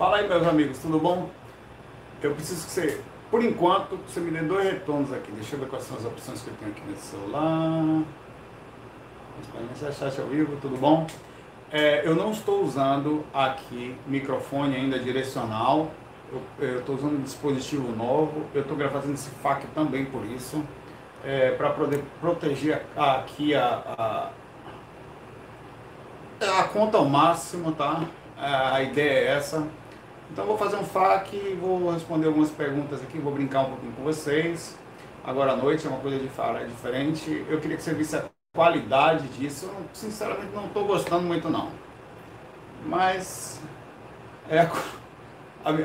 Fala aí, meus amigos, tudo bom? Eu preciso que você, por enquanto, você me dê dois retornos aqui. Deixa eu ver quais são as opções que eu tenho aqui nesse celular. Chat ao vivo, tudo bom? É, eu não estou usando aqui microfone ainda direcional. Eu estou usando um dispositivo novo. Eu estou gravando esse FAQ também por isso. É, para poder proteger aqui a, a, a conta ao máximo, tá? A ideia é essa. Então vou fazer um FAQ, vou responder algumas perguntas aqui, vou brincar um pouquinho com vocês. Agora à noite é uma coisa diferente. Eu queria que você visse a qualidade disso. Eu, sinceramente não estou gostando muito não. Mas é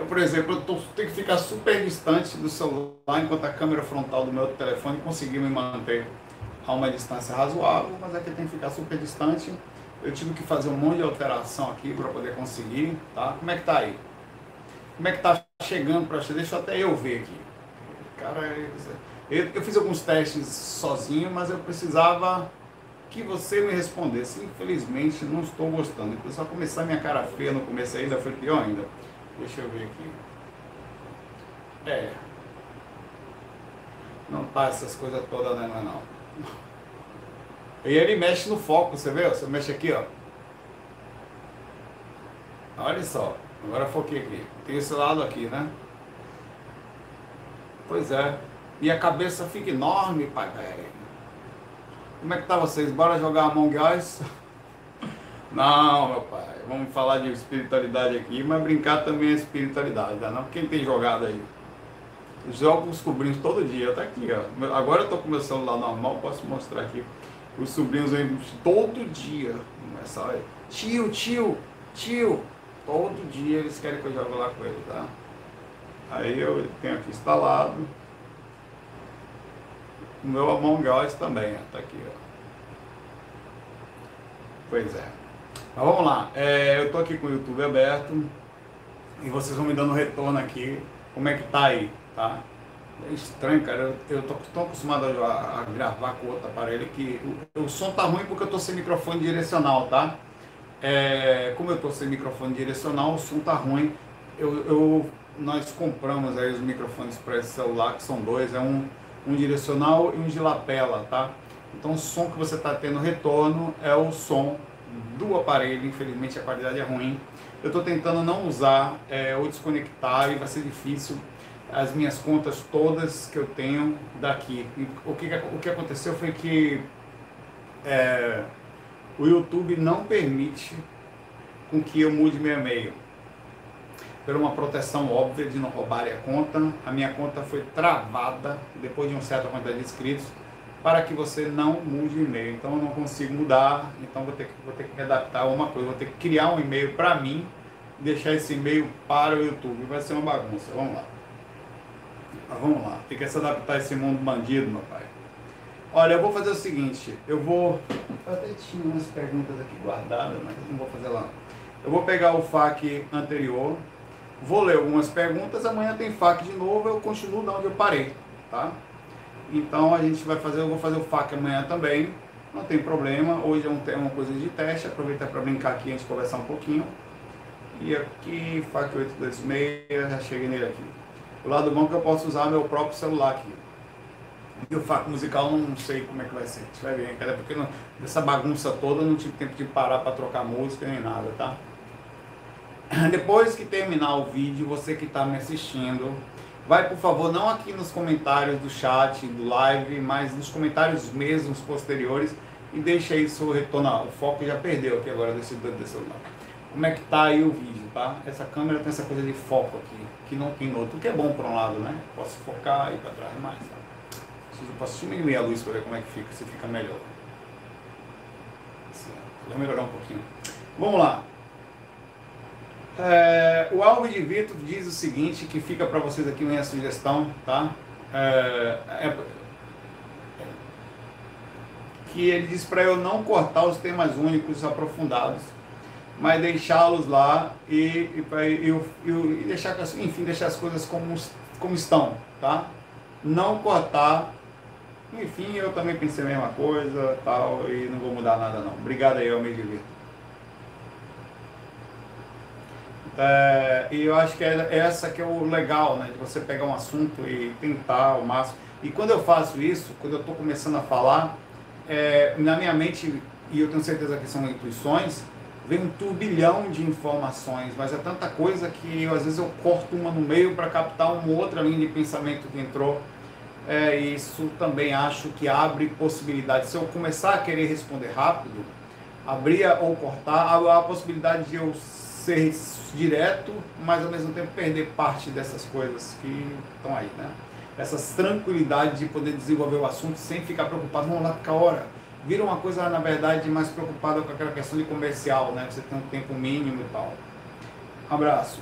por exemplo, eu tenho que ficar super distante do celular enquanto a câmera frontal do meu telefone conseguir me manter a uma distância razoável, mas aqui tem que ficar super distante. Eu tive que fazer um monte de alteração aqui para poder conseguir, tá? Como é que tá aí? Como é que tá chegando para você? Deixa até eu ver aqui. Cara, eu, eu fiz alguns testes sozinho, mas eu precisava que você me respondesse. Infelizmente, não estou gostando. Eu só começar minha cara feia no começo ainda, foi pior ainda. Deixa eu ver aqui. É. Não tá essas coisas todas, né, não. E ele mexe no foco, você vê? Você mexe aqui, ó. Olha só. Agora foquei aqui. Tem esse lado aqui, né? Pois é. E a cabeça fica enorme, pai velho. Como é que tá vocês? Bora jogar Among Us? Não, meu pai. Vamos falar de espiritualidade aqui, mas brincar também é espiritualidade, tá? Não? Quem tem jogado aí? Jogo os sobrinhos todo dia, tá aqui, ó. Agora eu tô com meu celular normal, posso mostrar aqui. Os sobrinhos aí todo dia. Começar aí. Tio, tio, tio, Todo dia eles querem que eu jogue lá com ele, tá? Aí eu tenho aqui instalado. O meu Among Us também, ó, tá aqui, ó. Pois é. Mas vamos lá. É, eu tô aqui com o YouTube aberto. E vocês vão me dando retorno aqui. Como é que tá aí, tá? É estranho, cara. Eu, eu tô tão acostumado a, a, gravar com outro aparelho que o, o som tá ruim porque eu tô sem microfone direcional, tá? É, como eu estou sem microfone direcional, o som tá ruim. Eu, eu, nós compramos aí os microfones para esse celular, que são dois, é um, um direcional e um de lapela, tá? Então o som que você está tendo retorno é o som do aparelho, infelizmente a qualidade é ruim. Eu estou tentando não usar é, ou desconectar e vai ser difícil as minhas contas todas que eu tenho daqui. o que, o que aconteceu foi que é, o YouTube não permite com que eu mude meu e-mail. Por uma proteção óbvia de não roubarem a conta, a minha conta foi travada depois de um certo quantidade de inscritos para que você não mude o e-mail. Então eu não consigo mudar, então vou ter que, vou ter que adaptar uma coisa, vou ter que criar um e-mail para mim, deixar esse e-mail para o YouTube. Vai ser uma bagunça. Vamos lá. Mas vamos lá. Tem que se adaptar a esse mundo bandido, meu pai. Olha, eu vou fazer o seguinte, eu vou. Eu até tinha umas perguntas aqui guardadas, mas não vou fazer lá. Eu vou pegar o FAQ anterior, vou ler algumas perguntas, amanhã tem FAQ de novo, eu continuo de onde eu parei, tá? Então a gente vai fazer, eu vou fazer o FAQ amanhã também, não tem problema. Hoje é um, uma coisa de teste, aproveitar para brincar aqui, a gente conversar um pouquinho. E aqui, FAQ 826, já cheguei nele aqui. O lado bom é que eu posso usar meu próprio celular aqui. E o fato musical não sei como é que vai ser. Vai ver, cara, porque não, dessa bagunça toda não tive tempo de parar para trocar música nem nada, tá? Depois que terminar o vídeo, você que está me assistindo, vai por favor, não aqui nos comentários do chat, do live, mas nos comentários mesmos posteriores e deixa aí seu retorno. O foco já perdeu aqui agora desse, desse celular. Como é que tá aí o vídeo, tá? Essa câmera tem essa coisa de foco aqui, que não tem no outro, que é bom por um lado, né? Posso focar e para trás mais, tá? Eu posso diminuir a luz para ver como é que fica, se fica melhor. Vou melhorar um pouquinho. Vamos lá. É, o Alves de Vitor diz o seguinte, que fica para vocês aqui minha sugestão, tá? É, é, que ele diz para eu não cortar os temas únicos aprofundados, mas deixá-los lá e, e, e, e, deixar, enfim, deixar as coisas como, como estão, tá? Não cortar enfim, eu também pensei a mesma coisa, tal, e não vou mudar nada não. Obrigado aí, eu me divirto. É, e eu acho que é essa que é o legal, né? De você pegar um assunto e tentar o máximo. E quando eu faço isso, quando eu estou começando a falar, é, na minha mente, e eu tenho certeza que são intuições, vem um turbilhão de informações, mas é tanta coisa que eu, às vezes eu corto uma no meio para captar uma outra linha de pensamento que entrou. É, isso também acho que abre possibilidade. Se eu começar a querer responder rápido, abrir ou cortar, há a possibilidade de eu ser direto, mas ao mesmo tempo perder parte dessas coisas que estão aí, né? Essa tranquilidade de poder desenvolver o assunto sem ficar preocupado, vamos lá, ficar hora. Vira uma coisa, na verdade, mais preocupada com aquela questão de comercial, né? Você tem um tempo mínimo e tal. Abraço.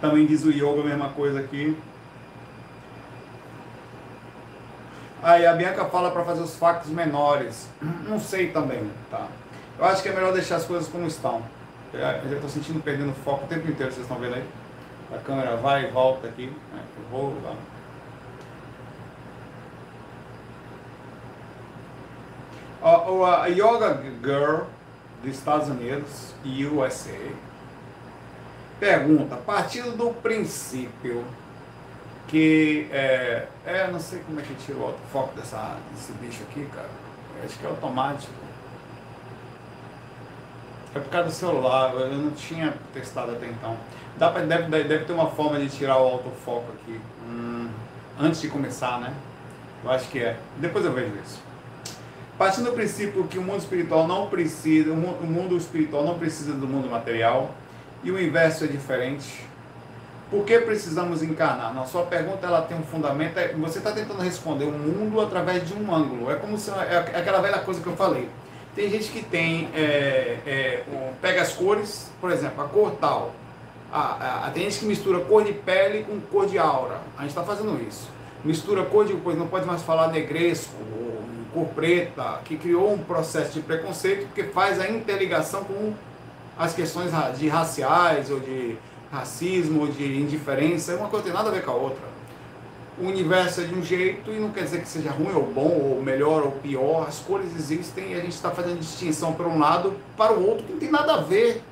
Também diz o yoga a mesma coisa aqui. Aí a Bianca fala para fazer os factos menores. Não sei também, tá? Eu acho que é melhor deixar as coisas como estão. Eu já estou sentindo perdendo foco o tempo inteiro, vocês estão vendo aí? A câmera vai e volta aqui. Né? Eu vou lá. A, a Yoga Girl dos Estados Unidos, USA, pergunta, partindo do princípio que é, é, não sei como é que tira o foco dessa, desse bicho aqui, cara. Acho que é automático. É por causa do celular, eu não tinha testado até então. Dá pra, deve, deve ter uma forma de tirar o autofoco aqui. Hum, antes de começar, né? Eu acho que é. Depois eu vejo isso. Partindo do princípio que o mundo espiritual não precisa, o mundo espiritual não precisa do mundo material e o inverso é diferente. Por que precisamos encarnar? Não, sua pergunta ela tem um fundamento. É, você está tentando responder o mundo através de um ângulo. É como se é, é aquela velha coisa que eu falei. Tem gente que tem é, é, um, pega as cores, por exemplo, a cor tal. A, a, tem gente que mistura cor de pele com cor de aura. A gente está fazendo isso. Mistura cor de coisa, não pode mais falar negresco ou cor preta, que criou um processo de preconceito porque faz a interligação com as questões de raciais ou de racismo, de indiferença. Uma coisa tem nada a ver com a outra o universo é de um jeito e não quer dizer que seja ruim ou bom, ou melhor ou pior. As cores existem e a gente está fazendo distinção para um lado para o outro que não tem nada a ver.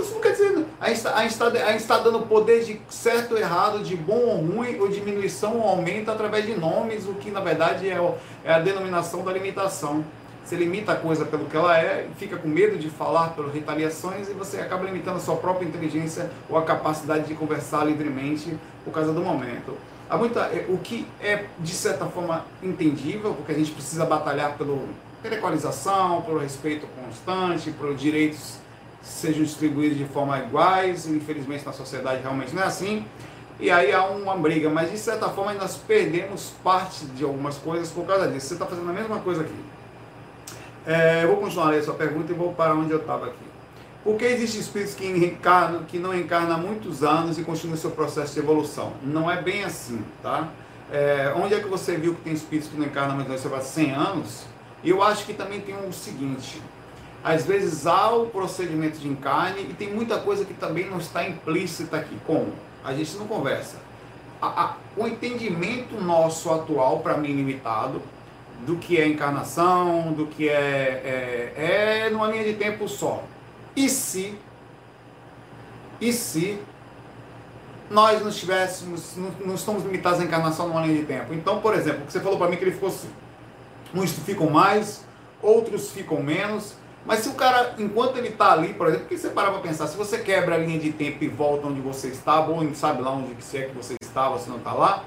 Isso não quer dizer. A gente está tá, tá dando poder de certo ou errado, de bom ou ruim, ou diminuição ou aumento através de nomes, o que na verdade é, é a denominação da limitação. Você limita a coisa pelo que ela é, fica com medo de falar pelas retaliações e você acaba limitando a sua própria inteligência ou a capacidade de conversar livremente por causa do momento. Há muita, é, o que é, de certa forma, entendível, porque a gente precisa batalhar pelo, pela equalização, pelo respeito constante, pelos direitos sejam distribuídos de forma iguais, infelizmente na sociedade realmente não é assim, e aí há uma briga, mas de certa forma nós perdemos parte de algumas coisas por causa disso. Você está fazendo a mesma coisa aqui. É, eu vou continuar a ler a sua pergunta e vou para onde eu estava aqui. Por que existem espíritos que, encarnam, que não encarnam há muitos anos e continuam seu processo de evolução? Não é bem assim, tá? É, onde é que você viu que tem espíritos que não encarnam há mais de 100 anos? Eu acho que também tem o seguinte, às vezes há o procedimento de encarne e tem muita coisa que também não está implícita aqui. Como? A gente não conversa. A, a, o entendimento nosso atual, para mim limitado, do que é encarnação, do que é, é, é numa linha de tempo só. E se, e se nós não estivéssemos, não, não estamos limitados à encarnação numa linha de tempo? Então, por exemplo, que você falou para mim que ele ficou, uns ficam mais, outros ficam menos, mas se o cara, enquanto ele está ali, por exemplo, que você parar para pensar, se você quebra a linha de tempo e volta onde você estava, ou sabe lá onde que é que você estava, se não está lá,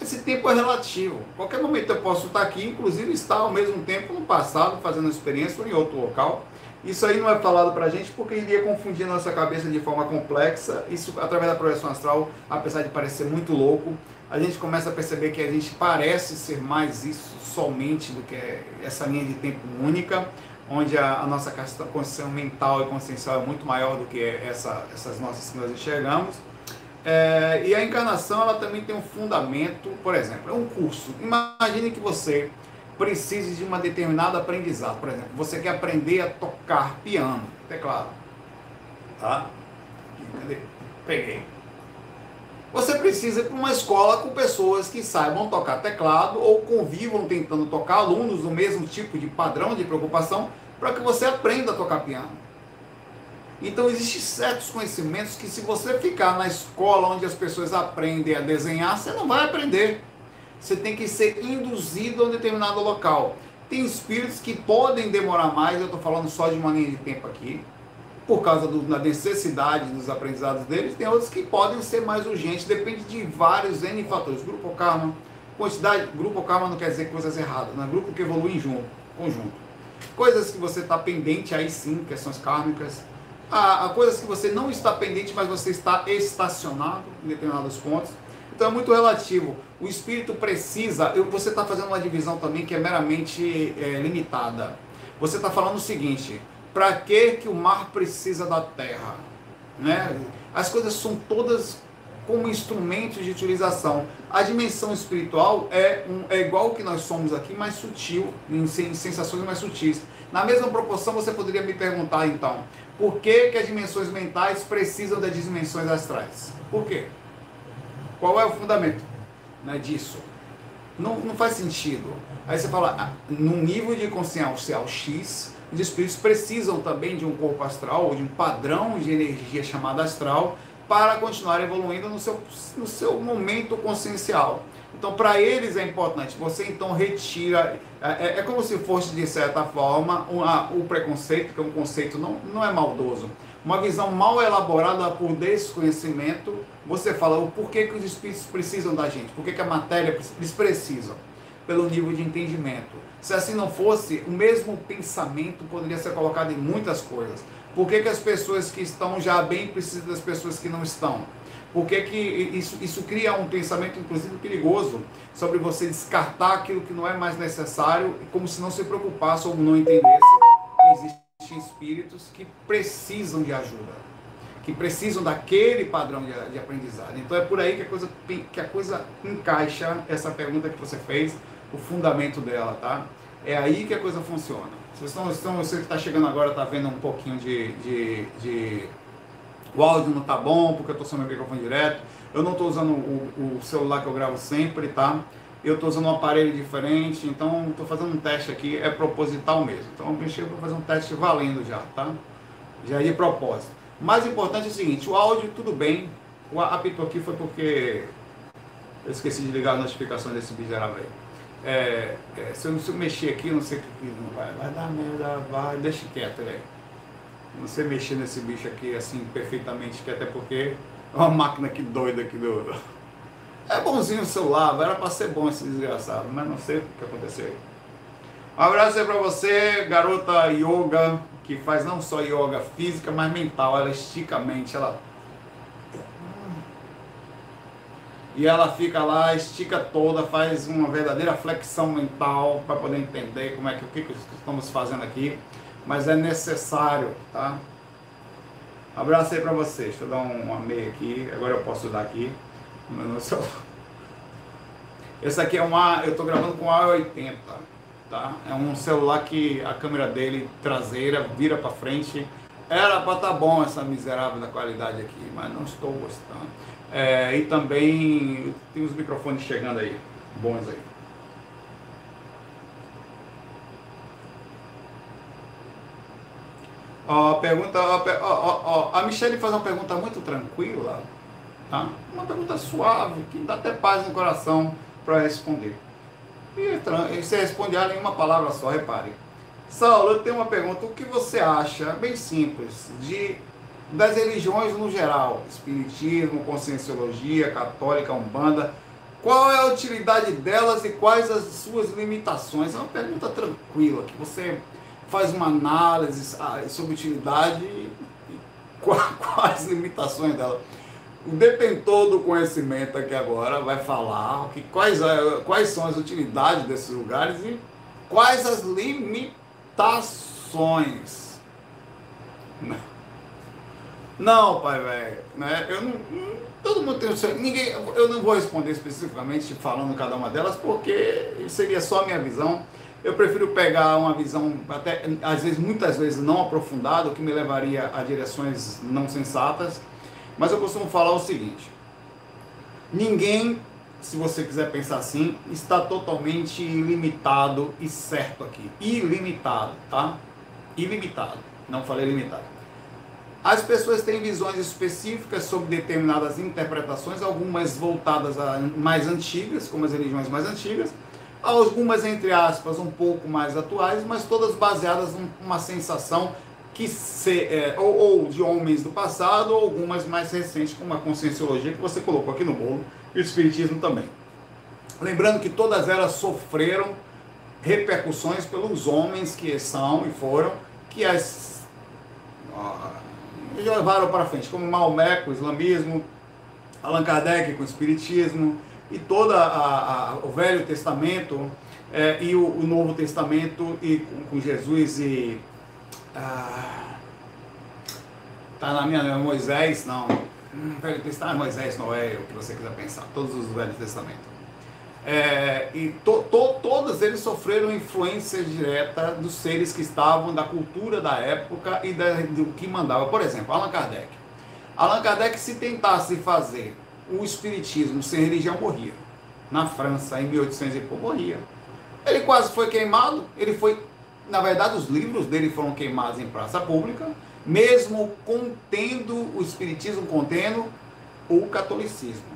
esse tempo é relativo. Qualquer momento eu posso estar aqui, inclusive estar ao mesmo tempo no passado, fazendo experiência ou em outro local. Isso aí não é falado para a gente porque iria confundir nossa cabeça de forma complexa. Isso, através da projeção astral, apesar de parecer muito louco, a gente começa a perceber que a gente parece ser mais isso somente do que essa linha de tempo única, onde a, a nossa consciência mental e consciencial é muito maior do que essa, essas nossas que nós enxergamos. É, e a encarnação ela também tem um fundamento, por exemplo, é um curso. Imagine que você precise de uma determinada aprendizado. Por exemplo, você quer aprender a tocar piano, teclado. Tá? Cadê? Peguei. Você precisa ir para uma escola com pessoas que saibam tocar teclado ou convivam tentando tocar alunos do mesmo tipo de padrão de preocupação para que você aprenda a tocar piano. Então existem certos conhecimentos que se você ficar na escola onde as pessoas aprendem a desenhar, você não vai aprender. Você tem que ser induzido a um determinado local. Tem espíritos que podem demorar mais, eu estou falando só de uma linha de tempo aqui, por causa do, da necessidade dos aprendizados deles. Tem outros que podem ser mais urgentes, depende de vários N fatores. Grupo karma, quantidade, grupo karma não quer dizer coisas erradas, né? grupo que evolui junto, conjunto. Coisas que você está pendente, aí sim, questões kármicas. Há, há coisas que você não está pendente, mas você está estacionado em determinados pontos. Então é muito relativo. O espírito precisa. Eu, você está fazendo uma divisão também que é meramente é, limitada. Você está falando o seguinte: para que, que o mar precisa da terra? Né? As coisas são todas como instrumentos de utilização. A dimensão espiritual é, um, é igual que nós somos aqui, mais sutil, em, em sensações mais sutis. Na mesma proporção, você poderia me perguntar então, por que, que as dimensões mentais precisam das dimensões astrais? Por quê? Qual é o fundamento né, disso? Não, não faz sentido. Aí você fala, ah, num nível de consciência X, os espíritos precisam também de um corpo astral, ou de um padrão de energia chamado astral, para continuar evoluindo no seu, no seu momento consciencial. Então, para eles é importante. Você então retira. É, é, é como se fosse, de certa forma, o preconceito, que é um conceito não, não é maldoso, uma visão mal elaborada por desconhecimento. Você fala o porquê que os espíritos precisam da gente, por que, que a matéria eles precisam, pelo nível de entendimento. Se assim não fosse, o mesmo pensamento poderia ser colocado em muitas coisas. Por que, que as pessoas que estão já bem precisam das pessoas que não estão? Por que, isso, isso cria um pensamento, inclusive, perigoso sobre você descartar aquilo que não é mais necessário, como se não se preocupasse ou não entendesse que existem espíritos que precisam de ajuda, que precisam daquele padrão de, de aprendizado. Então é por aí que a, coisa, que a coisa encaixa essa pergunta que você fez, o fundamento dela, tá? É aí que a coisa funciona. Vocês estão, estão, você que está chegando agora está vendo um pouquinho de, de, de, O áudio não está bom, porque eu estou usando o microfone direto. Eu não estou usando o, o, celular que eu gravo sempre, tá? Eu estou usando um aparelho diferente, então estou fazendo um teste aqui, é proposital mesmo. Então eu mexi para fazer um teste valendo já, tá? Já é de propósito. Mais importante é o seguinte, o áudio tudo bem. O apito aqui foi porque eu esqueci de ligar a notificação desse miserável aí. É, é, se, eu, se eu mexer aqui, não sei o que não vai, vai dar merda, vai, deixa quieto, velho. Sei mexer nesse bicho aqui assim perfeitamente, que até porque é uma máquina que doida aqui do. É bonzinho o celular, era para ser bom esse desgraçado, mas não sei o que aconteceu. Um abraço aí pra você, garota yoga, que faz não só yoga física, mas mental. Ela estica a mente, ela e ela fica lá, estica toda, faz uma verdadeira flexão mental para poder entender como é que o que, que estamos fazendo aqui, mas é necessário, tá? Abraço aí para vocês. Deixa eu dar um, um amei aqui. Agora eu posso dar aqui. Esse aqui é um A, eu estou gravando com A80, tá? É um celular que a câmera dele traseira vira para frente. Era para estar tá bom essa miserável da qualidade aqui, mas não estou gostando. É, e também tem os microfones chegando aí, bons aí. Ó, pergunta, ó, a Michelle faz uma pergunta muito tranquila, tá? Uma pergunta suave, que dá até paz no coração para responder. E você responde ela em uma palavra só, repare. Saulo, eu tenho uma pergunta. O que você acha, bem simples, de das religiões no geral, espiritismo, conscienciologia, católica, umbanda, qual é a utilidade delas e quais as suas limitações? É uma pergunta tranquila, que você faz uma análise ah, sobre utilidade e quais limitações dela. O detentor do conhecimento aqui agora vai falar que quais, é, quais são as utilidades desses lugares e quais as limitações. Não, pai, velho. Né? Eu não, todo mundo tem o seu. Ninguém, eu não vou responder especificamente falando cada uma delas, porque seria só a minha visão. Eu prefiro pegar uma visão, até às vezes, muitas vezes não aprofundada, o que me levaria a direções não sensatas. Mas eu costumo falar o seguinte: ninguém, se você quiser pensar assim, está totalmente ilimitado e certo aqui. Ilimitado, tá? Ilimitado. Não falei limitado As pessoas têm visões específicas sobre determinadas interpretações, algumas voltadas a mais antigas, como as religiões mais antigas, algumas, entre aspas, um pouco mais atuais, mas todas baseadas numa sensação que se, é, ou, ou, de homens do passado, ou algumas mais recentes, como a conscienciologia que você colocou aqui no bolo, e o espiritismo também. Lembrando que todas elas sofreram repercussões pelos homens que são e foram, que as levaram para frente, como Maomé com o islamismo, Allan Kardec com o espiritismo, e todo o Velho Testamento é, e o, o, Novo Testamento e com, com Jesus e ah, tá na minha Moisés não hum, Velho Testamento Moisés Noé o que você quiser pensar todos os Velhos Testamentos é, e to, to, todos eles sofreram influência direta dos seres que estavam da cultura da época e da, do que mandava. Por exemplo, Allan Kardec. Allan Kardec, se tentasse fazer o espiritismo sem religião, morria. Na França, em 1800 e pouco, morria. Ele quase foi queimado. Ele foi, na verdade, os livros dele foram queimados em praça pública, mesmo contendo o espiritismo, contendo o catolicismo.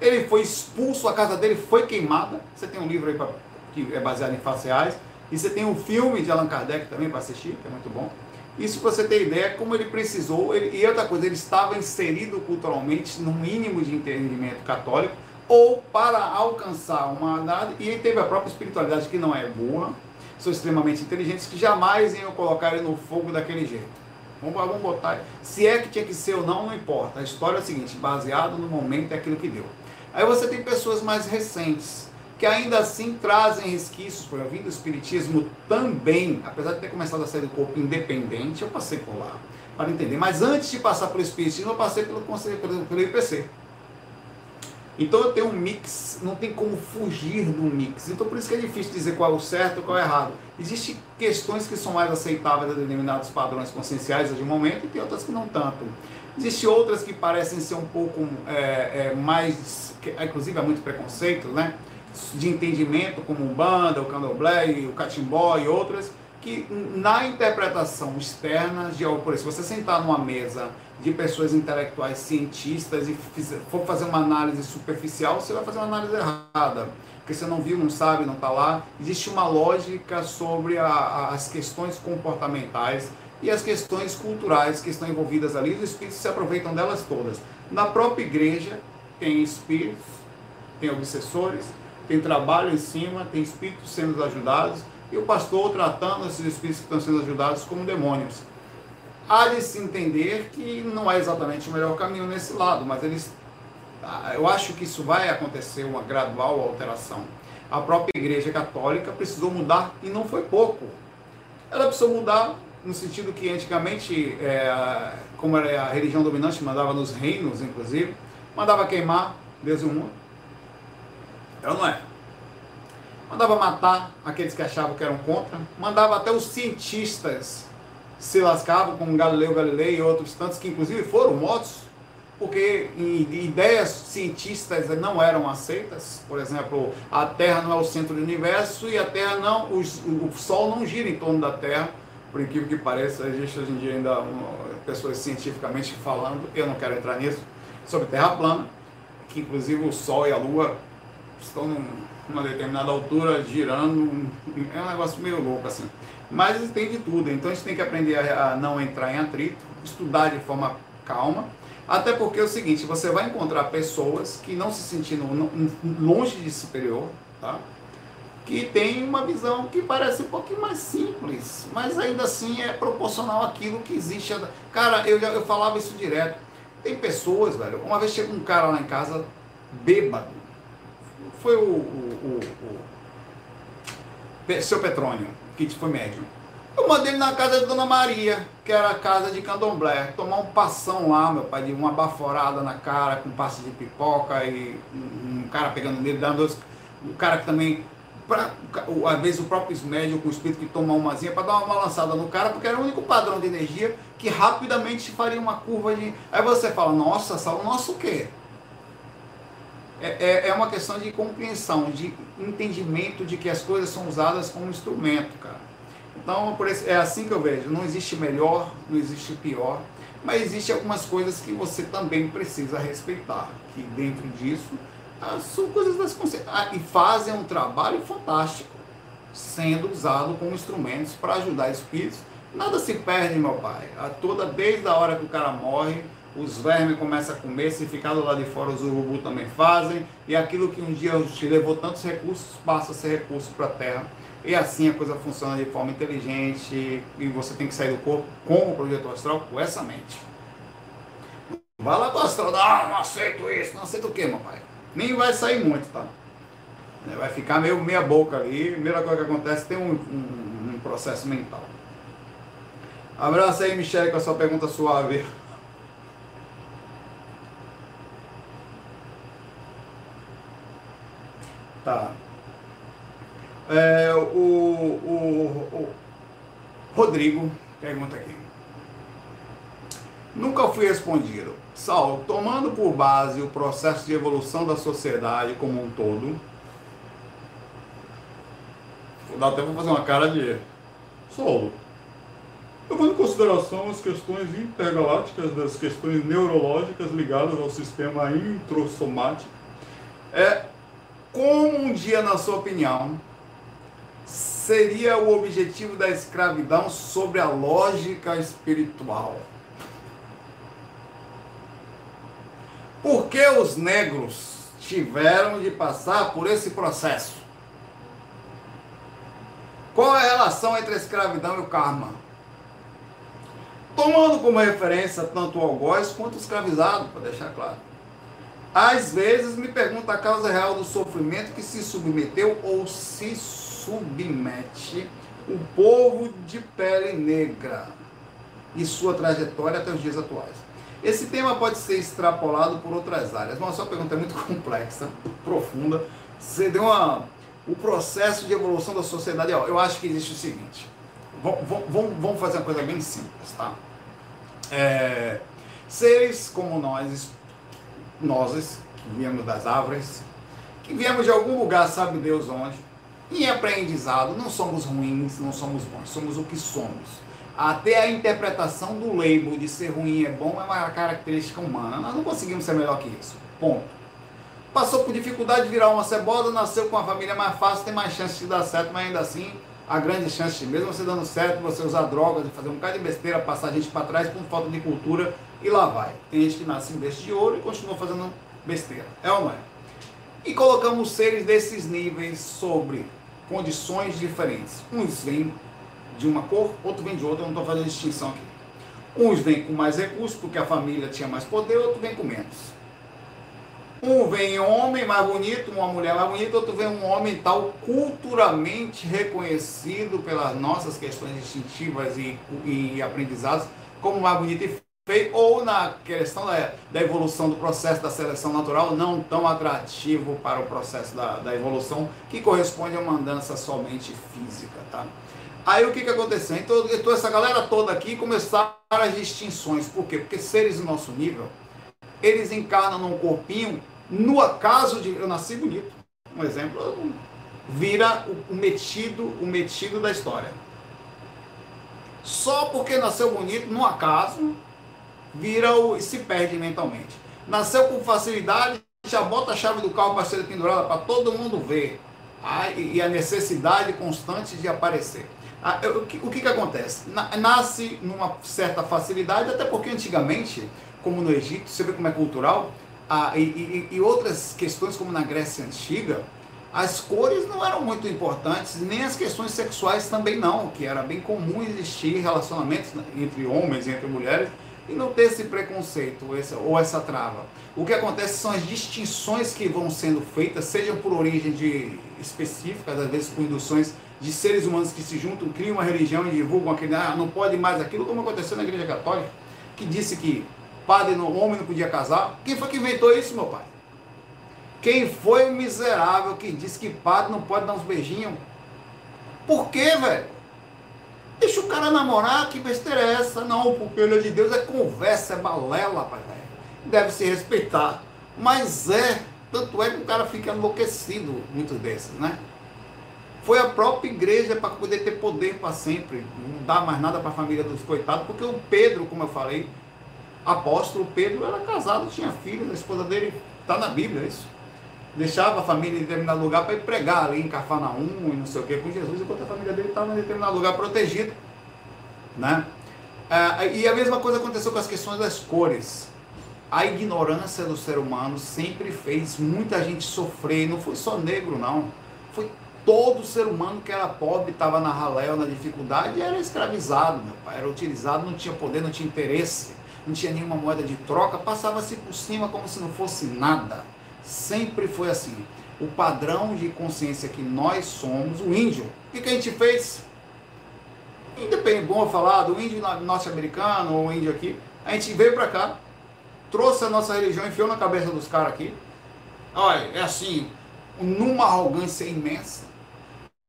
Ele foi expulso, a casa dele foi queimada. Você tem um livro aí pra, que é baseado em fatos reais. E você tem um filme de Allan Kardec também para assistir, que é muito bom. Isso você ter ideia como ele precisou. Ele, e outra coisa, ele estava inserido culturalmente no mínimo de entendimento católico, ou para alcançar uma idade, e ele teve a própria espiritualidade que não é boa, são extremamente inteligentes, que jamais iam colocar ele no fogo daquele jeito. Vamos, vamos botar. Se é que tinha que ser ou não, não importa. A história é a seguinte: baseado no momento é aquilo que deu. Aí você tem pessoas mais recentes, que ainda assim trazem resquícios, por exemplo, do Espiritismo também, apesar de ter começado a ser do corpo independente, eu passei por lá, para entender. Mas antes de passar pelo Espiritismo, eu passei pelo, pelo, pelo IPC. Então eu tenho um mix, não tem como fugir do mix. Então por isso que é difícil dizer qual é o certo e qual é o errado. Existem questões que são mais aceitáveis a determinados padrões conscienciais de momento e tem outras que não tanto. Existem outras que parecem ser um pouco é, é, mais, que, inclusive há muito preconceito, né? De entendimento, como o Banda, o Candomblé, o Catimbó e outras, que na interpretação externa, de, por exemplo, se você sentar numa mesa de pessoas intelectuais cientistas e for fazer uma análise superficial, você vai fazer uma análise errada. Porque você não viu, não sabe, não está lá. Existe uma lógica sobre a, a, as questões comportamentais e as questões culturais que estão envolvidas ali, os espíritos se aproveitam delas todas. Na própria igreja tem espíritos, tem obsessores, tem trabalho em cima, tem espíritos sendo ajudados, e o pastor tratando esses espíritos que estão sendo ajudados como demônios. Há de se entender que não é exatamente o melhor caminho nesse lado, mas eles, ah, eu acho que isso vai acontecer uma gradual alteração. A própria Igreja Católica precisou mudar e não foi pouco. Ela precisou mudar no sentido que antigamente, é, como era a religião dominante, mandava nos reinos, inclusive, mandava queimar Deus e o mundo. Ela não é. Mandava matar aqueles que achavam que eram contra, mandava até os cientistas se lascavam, como Galileu Galilei e outros tantos que inclusive foram mortos, porque ideias cientistas não eram aceitas. Por exemplo, a Terra não é o centro do universo e a Terra não, o, o Sol não gira em torno da Terra por incrível que pareça, existe hoje em dia ainda uma, pessoas cientificamente falando, eu não quero entrar nisso, sobre terra plana, que inclusive o Sol e a Lua estão numa determinada altura girando, é um negócio meio louco assim. Mas tem de tudo, então a gente tem que aprender a, não entrar em atrito, estudar de forma calma, até porque é o seguinte, você vai encontrar pessoas que não se sentindo longe de superior, tá? que tem uma visão que parece um pouquinho mais simples, mas ainda assim é proporcional àquilo que existe. Cara, eu, eu falava isso direto. Tem pessoas, velho. Uma vez chegou um cara lá em casa, bêbado. Foi o, o, o, o seu Petrônio, que foi médium. Eu mandei ele na casa de Dona Maria, que era a casa de Candomblé, tomar um passão lá, meu pai, de uma baforada na cara, com passe de pipoca e um, um cara pegando nele, dando o cara que também para às vezes o próprio médium com o espírito que toma umazinha para dar uma lançada no cara, porque era o único padrão de energia que rapidamente faria uma curva de. Aí você fala, nossa, Saulo, nossa o quê? É, é, é, uma questão de compreensão, de entendimento de que as coisas são usadas como instrumento, cara. Então, esse, é assim que eu vejo. Não existe melhor, não existe pior. Mas existem algumas coisas que você também precisa respeitar, que dentro disso são coisas das ah, e fazem um trabalho fantástico, sendo usado como instrumentos para ajudar espíritos. Nada se perde, meu pai. A toda, desde a hora que o cara morre, os vermes começam a comer, se ficar do lado de fora, os urubu também fazem, e aquilo que um dia te levou tantos recursos passa a ser recurso para a terra. E assim a coisa funciona de forma inteligente, e você tem que sair do corpo com o projeto astral, com essa mente. Vai lá para o astral, ah, não aceito isso, não aceito o quê, meu pai? Nem vai sair muito, tá? Vai ficar meio meia boca ali, a primeira coisa que acontece tem um, um, um processo mental. Abraço aí, Michele, com a sua pergunta suave. Tá. É, o, o, o Rodrigo pergunta aqui. Nunca fui respondido. Sal, tomando por base o processo de evolução da sociedade como um todo. Vou dar até para fazer uma cara de solo. Levando em consideração as questões intergalácticas das questões neurológicas ligadas ao sistema introssomático, é como um dia, na sua opinião, seria o objetivo da escravidão sobre a lógica espiritual? Por que os negros tiveram de passar por esse processo? Qual é a relação entre a escravidão e o karma? Tomando como referência tanto o algoz quanto o escravizado, para deixar claro. Às vezes me pergunta a causa real do sofrimento que se submeteu ou se submete o povo de pele negra e sua trajetória até os dias atuais. Esse tema pode ser extrapolado por outras áreas, mas a pergunta é muito complexa, profunda. Você deu uma, o processo de evolução da sociedade. Eu acho que existe o seguinte: vamos fazer uma coisa bem simples, tá? É, seres como nós, nós, que viemos das árvores, que viemos de algum lugar, sabe Deus onde, em aprendizado, não somos ruins, não somos bons, somos o que somos. Até a interpretação do label de ser ruim é bom é uma característica humana. Nós não conseguimos ser melhor que isso. Ponto. Passou por dificuldade de virar uma cebola, nasceu com uma família mais fácil, tem mais chance de dar certo, mas ainda assim, a grande chance, mesmo você dando certo, você usar drogas, fazer um bocado de besteira, passar a gente para trás por falta de cultura, e lá vai. Tem gente que nasce em berço de ouro e continua fazendo besteira. É ou não é? E colocamos seres desses níveis sobre condições diferentes. Uns vêm de uma cor, outro vem de outra, eu não estou fazendo distinção aqui. Uns vêm com mais recursos, porque a família tinha mais poder, outro vem com menos. Um vem homem mais bonito, uma mulher mais bonita, outro vem um homem tal culturalmente reconhecido pelas nossas questões instintivas e, e aprendizados como mais bonito e ou na questão da, da, evolução do processo da seleção natural, não tão atrativo para o processo da, da evolução, que corresponde a uma mudança somente física. Tá? Aí o que, que aconteceu? Então, então essa galera toda aqui começaram as distinções. Por quê? Porque seres do nosso nível, eles encarnam num corpinho, no acaso de eu nasci bonito, um exemplo, vira o, metido, o metido da história. Só porque nasceu bonito, no acaso, vira o, se perde mentalmente. Nasceu com facilidade, já bota a chave do carro para ser pendurada para todo mundo ver. Ah, e a necessidade constante de aparecer. Ah, o, que, o que, que acontece? Nasce numa certa facilidade, até porque antigamente, como no Egito, você vê como é cultural, ah, e, e, e outras questões como na Grécia Antiga, as cores não eram muito importantes, nem as questões sexuais também não, que era bem comum existir relacionamentos entre homens e entre mulheres e não ter esse preconceito ou essa trava. O que acontece são as distinções que vão sendo feitas, sejam por origem de específicas, às vezes por induções de seres humanos que se juntam, criam uma religião e divulgam aquele, ah, não pode mais aquilo, como aconteceu na Igreja Católica, que disse que padre, no homem não podia casar. Quem foi que inventou isso, meu pai? Quem foi o miserável que disse que padre não pode dar uns beijinhos? Por quê, velho? Deixa o cara namorar, que besteira é essa? Não, porque ele é de Deus é conversa, é balela, pai. Deve se respeitar. Mas é, tanto é que o cara fica enlouquecido, muitos desses, né? Foi a própria igreja para poder ter poder para sempre, não dar mais nada para a família dos coitados, porque o Pedro, como eu falei, apóstolo Pedro era casado, tinha filhos, a esposa dele está na Bíblia, é isso. Deixava a família em determinado lugar para ir pregar ali em Cafarnaum e não sei o que com Jesus, enquanto a família dele estava em determinado lugar protegida. Né? É, e a mesma coisa aconteceu com as questões das cores. A ignorância do ser humano sempre fez muita gente sofrer, não foi só negro, não. Foi todo ser humano que era pobre, estava na ralé na dificuldade, era escravizado, meu pai, era utilizado, não tinha poder, não tinha interesse não tinha nenhuma moeda de troca, passava-se por cima como se não fosse nada. Sempre foi assim. O padrão de consciência que nós somos, o índio, o que, que a gente fez? Independente, bom falar do índio norte-americano ou índio aqui, a gente veio para cá, trouxe a nossa religião, enfiou na cabeça dos caras aqui. Olha, é assim, numa arrogância imensa.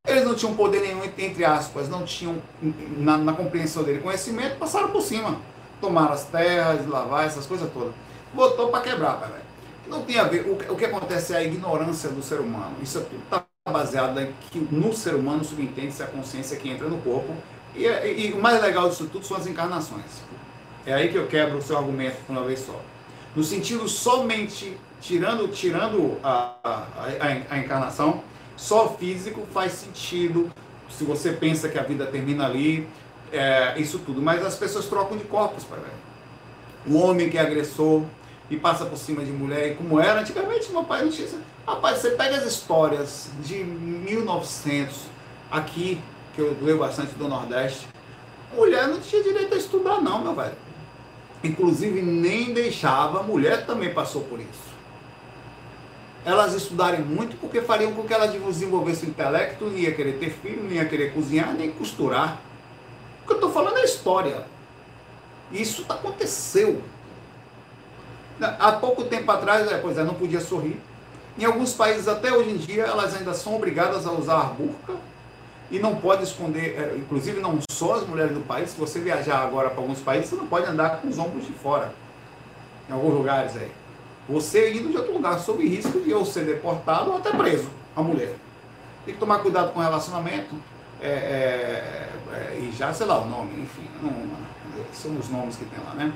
Eles não tinham poder nenhum, entre aspas, não tinham, na, na compreensão dele, conhecimento, passaram por cima tomar as terras, lavar essas coisas todas. Botou para quebrar, velho. Não tem a ver. O, que acontece é a ignorância do ser humano. Isso está baseado em que no ser humano subentende-se a consciência que entra no corpo. E, e, e, o mais legal disso tudo são as encarnações. É aí que eu quebro o seu argumento de uma vez só. No sentido somente tirando, tirando a, a, a, a encarnação, só físico faz sentido. Se você pensa que a vida termina ali, é, isso tudo. Mas as pessoas trocam de corpos, para ver. O homem que é agressor e passa por cima de mulher, e como era antigamente, meu pai não tinha. Rapaz, você pega as histórias de 1900, aqui, que eu leio bastante do Nordeste, mulher não tinha direito a estudar, não, meu velho. Inclusive, nem deixava, mulher também passou por isso. Elas estudarem muito porque fariam com que ela desenvolvesse o intelecto, não ia querer ter filho, não ia querer cozinhar, nem costurar. Que eu estou falando é história. Isso aconteceu. Há pouco tempo atrás, é, pois é, não podia sorrir. Em alguns países, até hoje em dia, elas ainda são obrigadas a usar a burca e não pode esconder, é, inclusive não só as mulheres do país, se você viajar agora para alguns países, você não pode andar com os ombros de fora, em alguns lugares aí. Você indo de outro lugar, sob risco de ou ser deportado ou até preso, a mulher. Tem que tomar cuidado com o relacionamento, é, é, é, e já sei lá o nome, enfim, não, são os nomes que tem lá, né?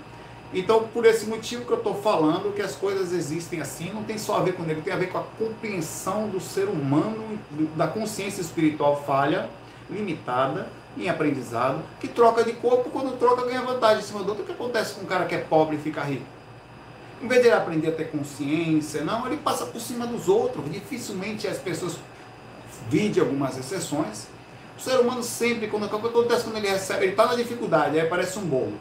Então, por esse motivo que eu estou falando, que as coisas existem assim, não tem só a ver com ele, tem a ver com a compreensão do ser humano, da consciência espiritual falha, limitada, em aprendizado, que troca de corpo, quando troca ganha vantagem em cima do outro. O que acontece com um cara que é pobre e fica rico? Em vez de ele aprender a ter consciência, não, ele passa por cima dos outros. Dificilmente as pessoas, vide algumas exceções, o ser humano sempre, quando, que acontece quando ele recebe, ele está na dificuldade, aí aparece um bolo.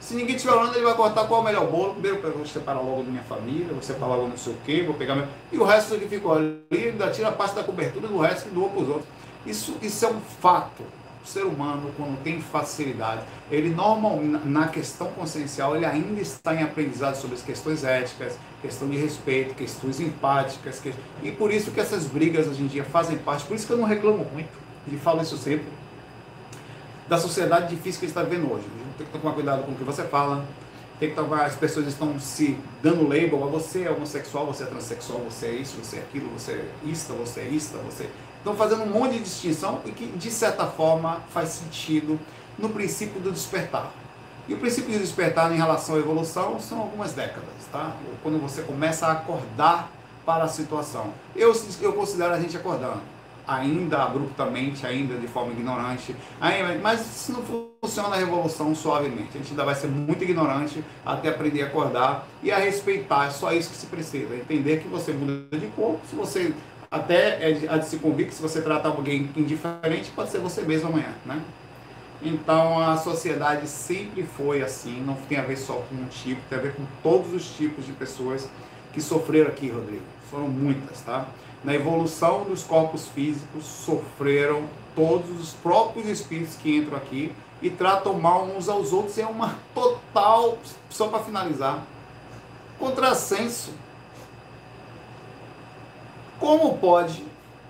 Se ninguém estiver olhando, ele vai cortar qual é o melhor bolo. Primeiro eu vou separar logo da minha família, vou separar logo não sei o quê, vou pegar meu... E o resto ele ficou ali, ainda tira a parte da cobertura do resto e doa para os outros. Isso, isso é um fato. O ser humano, quando tem facilidade, ele normalmente, na questão consciencial, ele ainda está em aprendizado sobre as questões éticas, questão de respeito, questões empáticas. Que... E por isso que essas brigas hoje em dia fazem parte, por isso que eu não reclamo muito ele fala isso sempre, da sociedade difícil que a gente está vivendo hoje. Tem que tomar cuidado com o que você fala, tem que tomar, as pessoas estão se dando label, a você é homossexual, você é transexual, você é isso, você é aquilo, você é ista, você é ista, você... Estão fazendo um monte de distinção e que, de certa forma, faz sentido no princípio do despertar. E o princípio do despertar em relação à evolução são algumas décadas, tá? Quando você começa a acordar para a situação. Eu, eu considero a gente acordando ainda abruptamente, ainda de forma ignorante, ainda, mas isso não funciona a revolução suavemente. A gente ainda vai ser muito ignorante até aprender a acordar e a respeitar. É só isso que se precisa. Entender que você muda de corpo, se você até é de, de se convir que se você tratar alguém indiferente, pode ser você mesmo amanhã, né? Então a sociedade sempre foi assim, não tem a ver só com um tipo, tem a ver com todos os tipos de pessoas que sofreram aqui, Rodrigo. Foram muitas, tá? Na evolução dos corpos físicos sofreram todos os próprios espíritos que entram aqui e tratam mal uns aos outros. É uma total, só para finalizar, contrassenso. Como pode,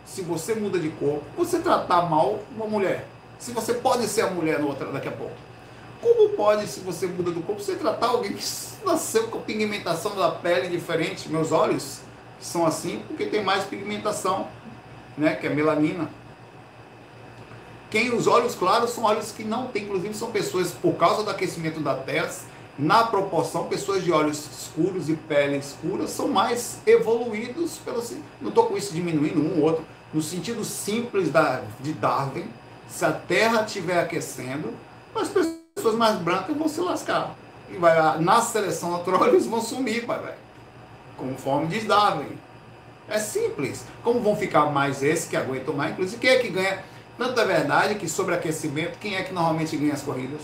se você muda de corpo, você tratar mal uma mulher? Se você pode ser a mulher no outra daqui a pouco. Como pode, se você muda do corpo, você tratar alguém que nasceu com pigmentação da pele diferente? Meus olhos são assim porque tem mais pigmentação, né, que é melanina. Quem os olhos claros são olhos que não tem, inclusive são pessoas por causa do aquecimento da Terra, na proporção, pessoas de olhos escuros e pele escura são mais evoluídos pelo. Não estou com isso diminuindo um ou outro. No sentido simples da, de Darwin, se a Terra estiver aquecendo, as pessoas mais brancas vão se lascar. E vai, na seleção natural eles vão sumir, pai, velho. Conforme diz Darwin. É simples. Como vão ficar mais esses que aguentam mais? Inclusive, quem é que ganha? Tanto é verdade que sobre aquecimento, quem é que normalmente ganha as corridas?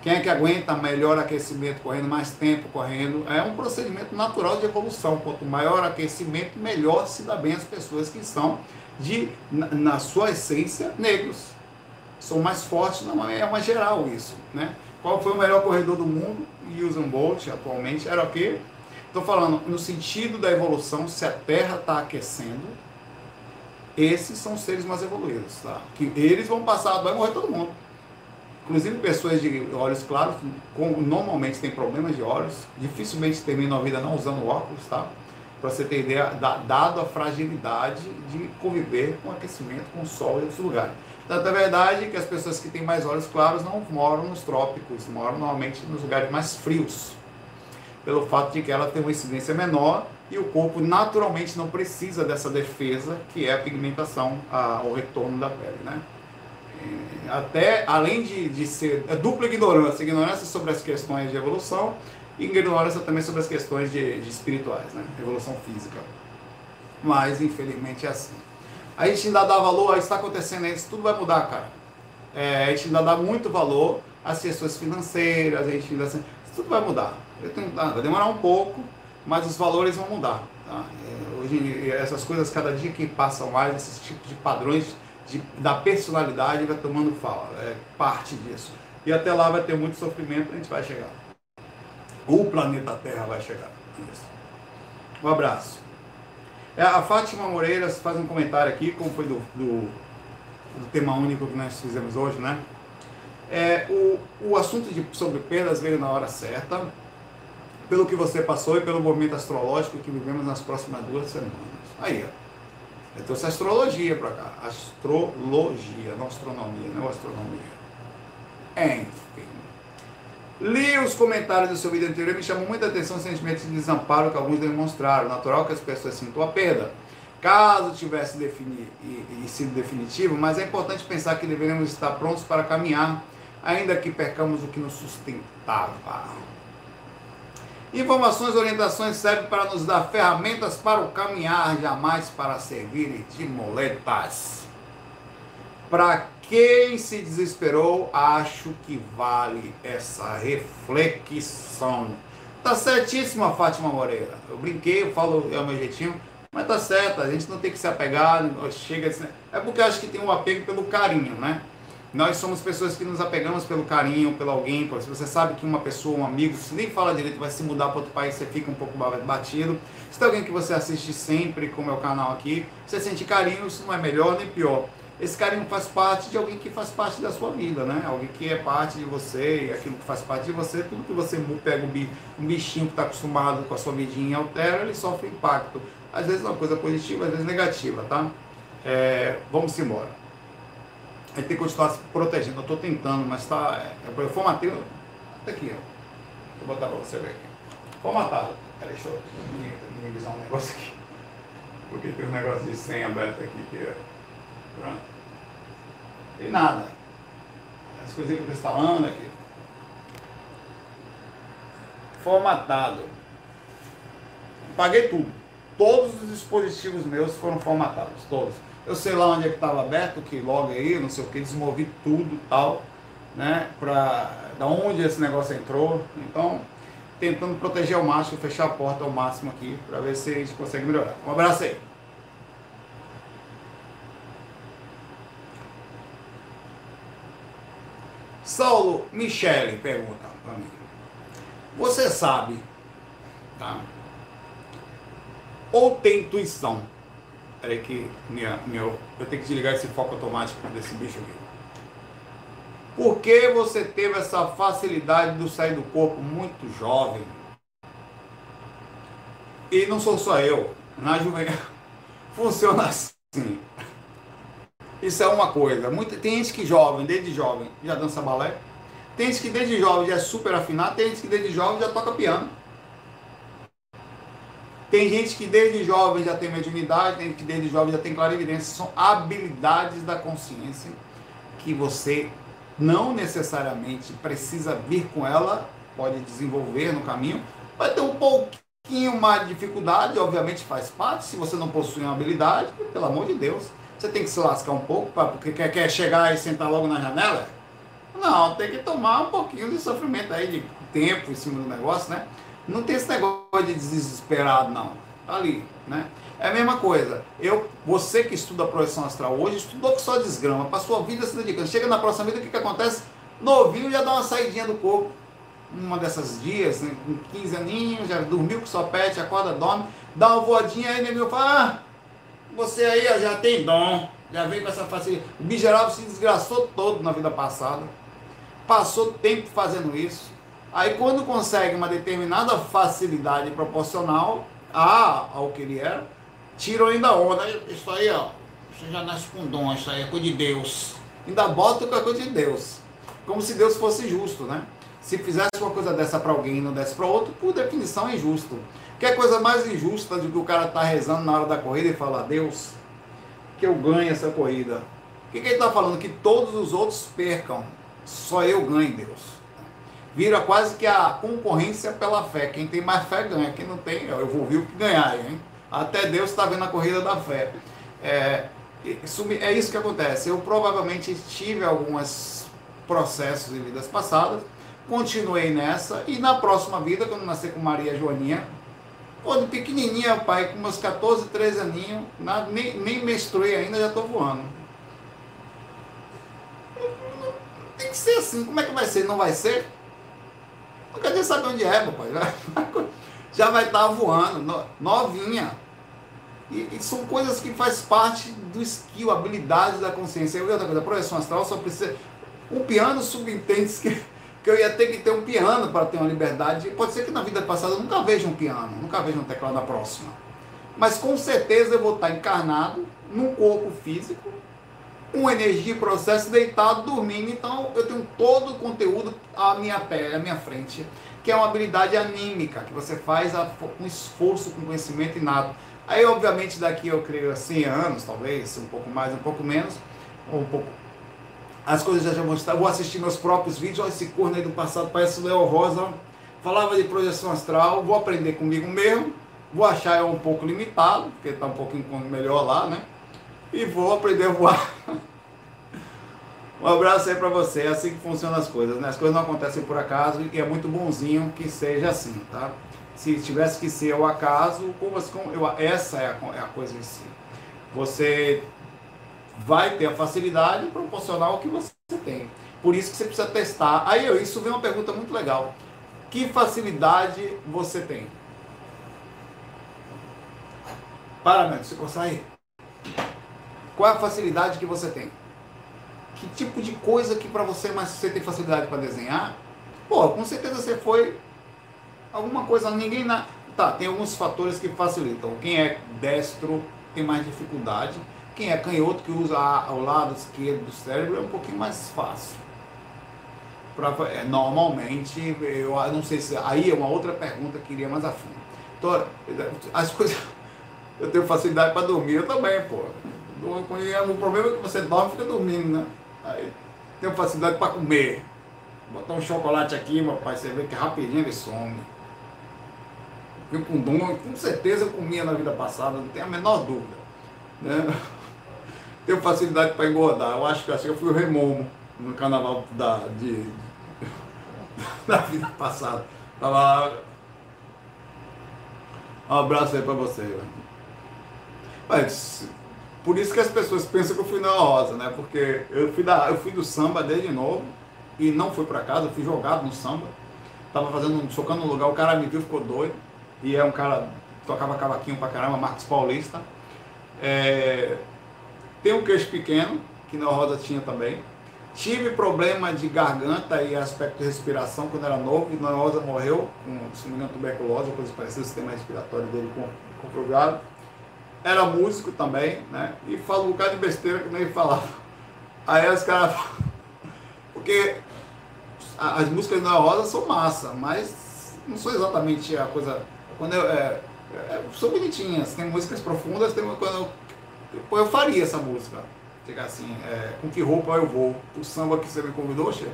Quem é que aguenta melhor aquecimento correndo, mais tempo correndo? É um procedimento natural de evolução. Quanto maior aquecimento, melhor se dá bem as pessoas que são de, na, na sua essência, negros. São mais fortes, não é uma geral isso, né? Qual foi o melhor corredor do mundo? Usain Bolt, atualmente, era o quê? Estou falando no sentido da evolução, se a Terra está aquecendo, esses são seres mais evoluídos, tá? Que eles vão passar, vai morrer todo mundo. Inclusive pessoas de olhos claros, normalmente têm problemas de olhos, dificilmente terminam a vida não usando óculos, tá? Para você ter ideia, da, dado a fragilidade de conviver com aquecimento, com sol em outros lugares. Tanto é verdade que as pessoas que têm mais olhos claros não moram nos trópicos, moram normalmente nos lugares mais frios, pelo fato de que ela tem uma incidência menor e o corpo naturalmente não precisa dessa defesa que é a pigmentação, a, o retorno da pele, né? até além de, de ser é dupla ignorância, ignorância sobre as questões de evolução e ignorância também sobre as questões de, de espirituais, né? evolução física. Mas infelizmente é assim. A gente ainda dá valor, está acontecendo isso, tudo vai mudar, cara. É, a gente ainda dá muito valor às questões financeiras, a gente ainda tudo vai mudar. Tenho, vai demorar um pouco, mas os valores vão mudar. Tá? É, hoje essas coisas cada dia que passam mais, esses tipos de padrões de, da personalidade vai tomando fala, é parte disso. E até lá vai ter muito sofrimento, a gente vai chegar. O planeta Terra vai chegar. Isso. Um abraço. É, a Fátima Moreira faz um comentário aqui, como foi do, do, do tema único que nós fizemos hoje, né? É, o, o assunto de, sobre perdas veio na hora certa, pelo que você passou e pelo movimento astrológico que vivemos nas próximas duas semanas. Aí, ó. Eu trouxe astrologia para cá. Astrologia, não astronomia, não astronomia. Enfim. Li os comentários do seu vídeo anterior e me chamou muita atenção o sentimento de desamparo que alguns demonstraram. Natural que as pessoas sintam a perda. Caso tivesse definir, e, e sido definitivo, mas é importante pensar que deveremos estar prontos para caminhar, ainda que percamos o que nos sustentava. Informações e orientações servem para nos dar ferramentas para o caminhar, jamais para servir de moletas. Para quem se desesperou, acho que vale essa reflexão. Tá certíssima, Fátima Moreira. Eu brinquei, eu falo, é o meu jeitinho, mas tá certo, a gente não tem que se apegar, chega É porque acho que tem um apego pelo carinho, né? Nós somos pessoas que nos apegamos pelo carinho, pelo alguém. Se você sabe que uma pessoa, um amigo, se nem fala direito, vai se mudar para outro país, você fica um pouco batido. Se tem alguém que você assiste sempre, como é o canal aqui, você sente carinho, isso não é melhor nem pior. Esse carinho faz parte de alguém que faz parte da sua vida, né? Alguém que é parte de você, e aquilo que faz parte de você, tudo que você pega um bichinho que está acostumado com a sua vidinha e altera, ele sofre impacto. Às vezes é uma coisa positiva, às vezes negativa, tá? É, vamos embora gente tem que continuar se protegendo. Eu estou tentando, mas está. É, eu formatei. Até aqui, ó. Vou botar para você ver aqui. Formatado. Peraí, deixa eu minimizar um negócio aqui. Porque tem um negócio de senha aberto aqui que é. Pronto. E nada. As coisinhas que eu estou instalando aqui. Formatado. Paguei tudo. Todos os dispositivos meus foram formatados. Todos eu sei lá onde é que estava aberto, que logo aí, não sei o que, desmovi tudo tal, né? Pra da onde esse negócio entrou. Então, tentando proteger ao máximo, fechar a porta ao máximo aqui, para ver se a gente consegue melhorar. Um abraço aí. Saulo Michele pergunta para mim. Você sabe, tá? Ou tem intuição Peraí que minha, meu, eu tenho que desligar esse foco automático desse bicho aqui. Por que você teve essa facilidade de sair do corpo muito jovem? E não sou só eu. Na juventude funciona assim. Isso é uma coisa. Muita, tem gente que jovem, desde jovem, já dança balé. Tem gente que desde jovem já é super afinado, tem gente que desde jovem já toca piano. Tem gente que desde jovem já tem mediunidade, tem gente que desde jovem já tem clarividência. São habilidades da consciência que você não necessariamente precisa vir com ela, pode desenvolver no caminho, vai ter um pouquinho mais de dificuldade, obviamente faz parte, se você não possui uma habilidade, pelo amor de Deus, você tem que se lascar um pouco, pra, porque quer, quer chegar e sentar logo na janela? Não, tem que tomar um pouquinho de sofrimento aí, de tempo em cima do negócio, né? Não tem esse negócio de desesperado, não. Tá ali, né? É a mesma coisa. Eu, você que estuda a projeção astral hoje, estudou que só desgrama, passou a vida se dedicando. Chega na próxima vida, o que, que acontece? Novinho já dá uma saidinha do corpo. Uma dessas dias, né, com 15 aninhos, já dormiu com sua pet, acorda, dorme, dá uma voadinha aí, nego fala, ah, você aí ó, já tem dom, já vem com essa facilidade. O Bigeral se desgraçou todo na vida passada, passou tempo fazendo isso. Aí quando consegue uma determinada facilidade proporcional a, ao que ele era, tiram ainda onda. Isso aí, ó. Você já nasce com dom, isso aí é coisa de Deus. Ainda bota com a coisa de Deus. Como se Deus fosse justo, né? Se fizesse uma coisa dessa para alguém e não desse para outro, por definição é injusto. Que é coisa mais injusta do que o cara tá rezando na hora da corrida e falar, Deus, que eu ganhe essa corrida. O que, que ele está falando? Que todos os outros percam, só eu ganho, Deus. Vira quase que a concorrência pela fé. Quem tem mais fé ganha, quem não tem, eu vou ver o que ganhar, hein? Até Deus está vendo a corrida da fé. É, isso, é isso que acontece. Eu provavelmente tive alguns processos em vidas passadas, continuei nessa, e na próxima vida, quando nascer com Maria Joaninha, quando pequenininha, pai, com meus 14, 13 aninhos, na, nem, nem menstruei ainda, já estou voando. Tem que ser assim. Como é que vai ser? Não vai ser? Não quer dizer saber onde é, papai. já vai estar voando, novinha. E, e, são coisas que faz parte do skill, habilidade da consciência. E outra coisa, a projeção astral só precisa. O piano subentende que, que eu ia ter que ter um piano para ter uma liberdade. Pode ser que na vida passada eu nunca veja um piano, nunca veja um teclado na próxima. Mas com certeza eu vou estar encarnado num corpo físico, com energia e processo, deitado, dormindo. Então eu tenho todo o conteúdo à minha pele, à minha frente que é uma habilidade anímica, que você faz com esforço, com conhecimento inato. Aí, obviamente, daqui eu creio a 100 anos, talvez, um pouco mais, um pouco menos, ou um pouco. As coisas já vão estar. Vou assistir meus próprios vídeos. Olha esse corno aí do passado, parece o Leo Rosa. Falava de projeção astral, vou aprender comigo mesmo. Vou achar um pouco limitado, porque está um pouquinho melhor lá, né? E vou aprender a voar. Um abraço aí para você. É assim que funcionam as coisas, né? As coisas não acontecem por acaso e é muito bonzinho que seja assim, tá? Se tivesse que ser o acaso, como, como eu, essa é a, é a coisa em si. Você vai ter a facilidade proporcional ao que você tem. Por isso que você precisa testar. Aí isso vem uma pergunta muito legal. Que facilidade você tem? Para, você consegue? Qual é a facilidade que você tem? que tipo de coisa que para você mas você tem facilidade para desenhar? Pô, com certeza você foi alguma coisa, ninguém na. Tá, tem alguns fatores que facilitam. Quem é destro tem mais dificuldade. Quem é canhoto que usa ao lado esquerdo do cérebro é um pouquinho mais fácil. Pra, é, normalmente, eu não sei se. Aí é uma outra pergunta que iria mais a fundo. Então, as coisas. Eu tenho facilidade para dormir, eu também, pô. O problema é que você dorme e fica dormindo, né? Aí tem facilidade para comer. Botar um chocolate aqui, meu pai, você vê que rapidinho ele some. Eu com dom, com certeza eu comia na vida passada, não tenho a menor dúvida. Né? Tenho facilidade para engordar. Eu acho que assim, eu fui o remomo no carnaval da, de, da vida passada. Tava. Um abraço aí para você. Mas por isso que as pessoas pensam que eu fui na rosa, né? Porque eu fui, da, eu fui do samba desde novo e não fui para casa, fui jogado no samba. Tava fazendo, tocando no lugar, o cara me viu, ficou doido. E é um cara, tocava cavaquinho pra caramba, Marcos Paulista. É, tem um queixo pequeno, que na rosa tinha também. Tive problema de garganta e aspecto de respiração quando era novo, e na rosa morreu com, se não me engano, tuberculose, coisa parecida, o sistema respiratório dele comprovado era músico também, né? E falou um bocado de besteira que nem falava. Aí os caras. Porque as músicas da Rosa são massa, mas não são exatamente a coisa. Quando eu, é, é, são bonitinhas, tem músicas profundas, tem quando eu, eu faria essa música. Chegar assim, é, com que roupa eu vou? O samba que você me convidou, chefe?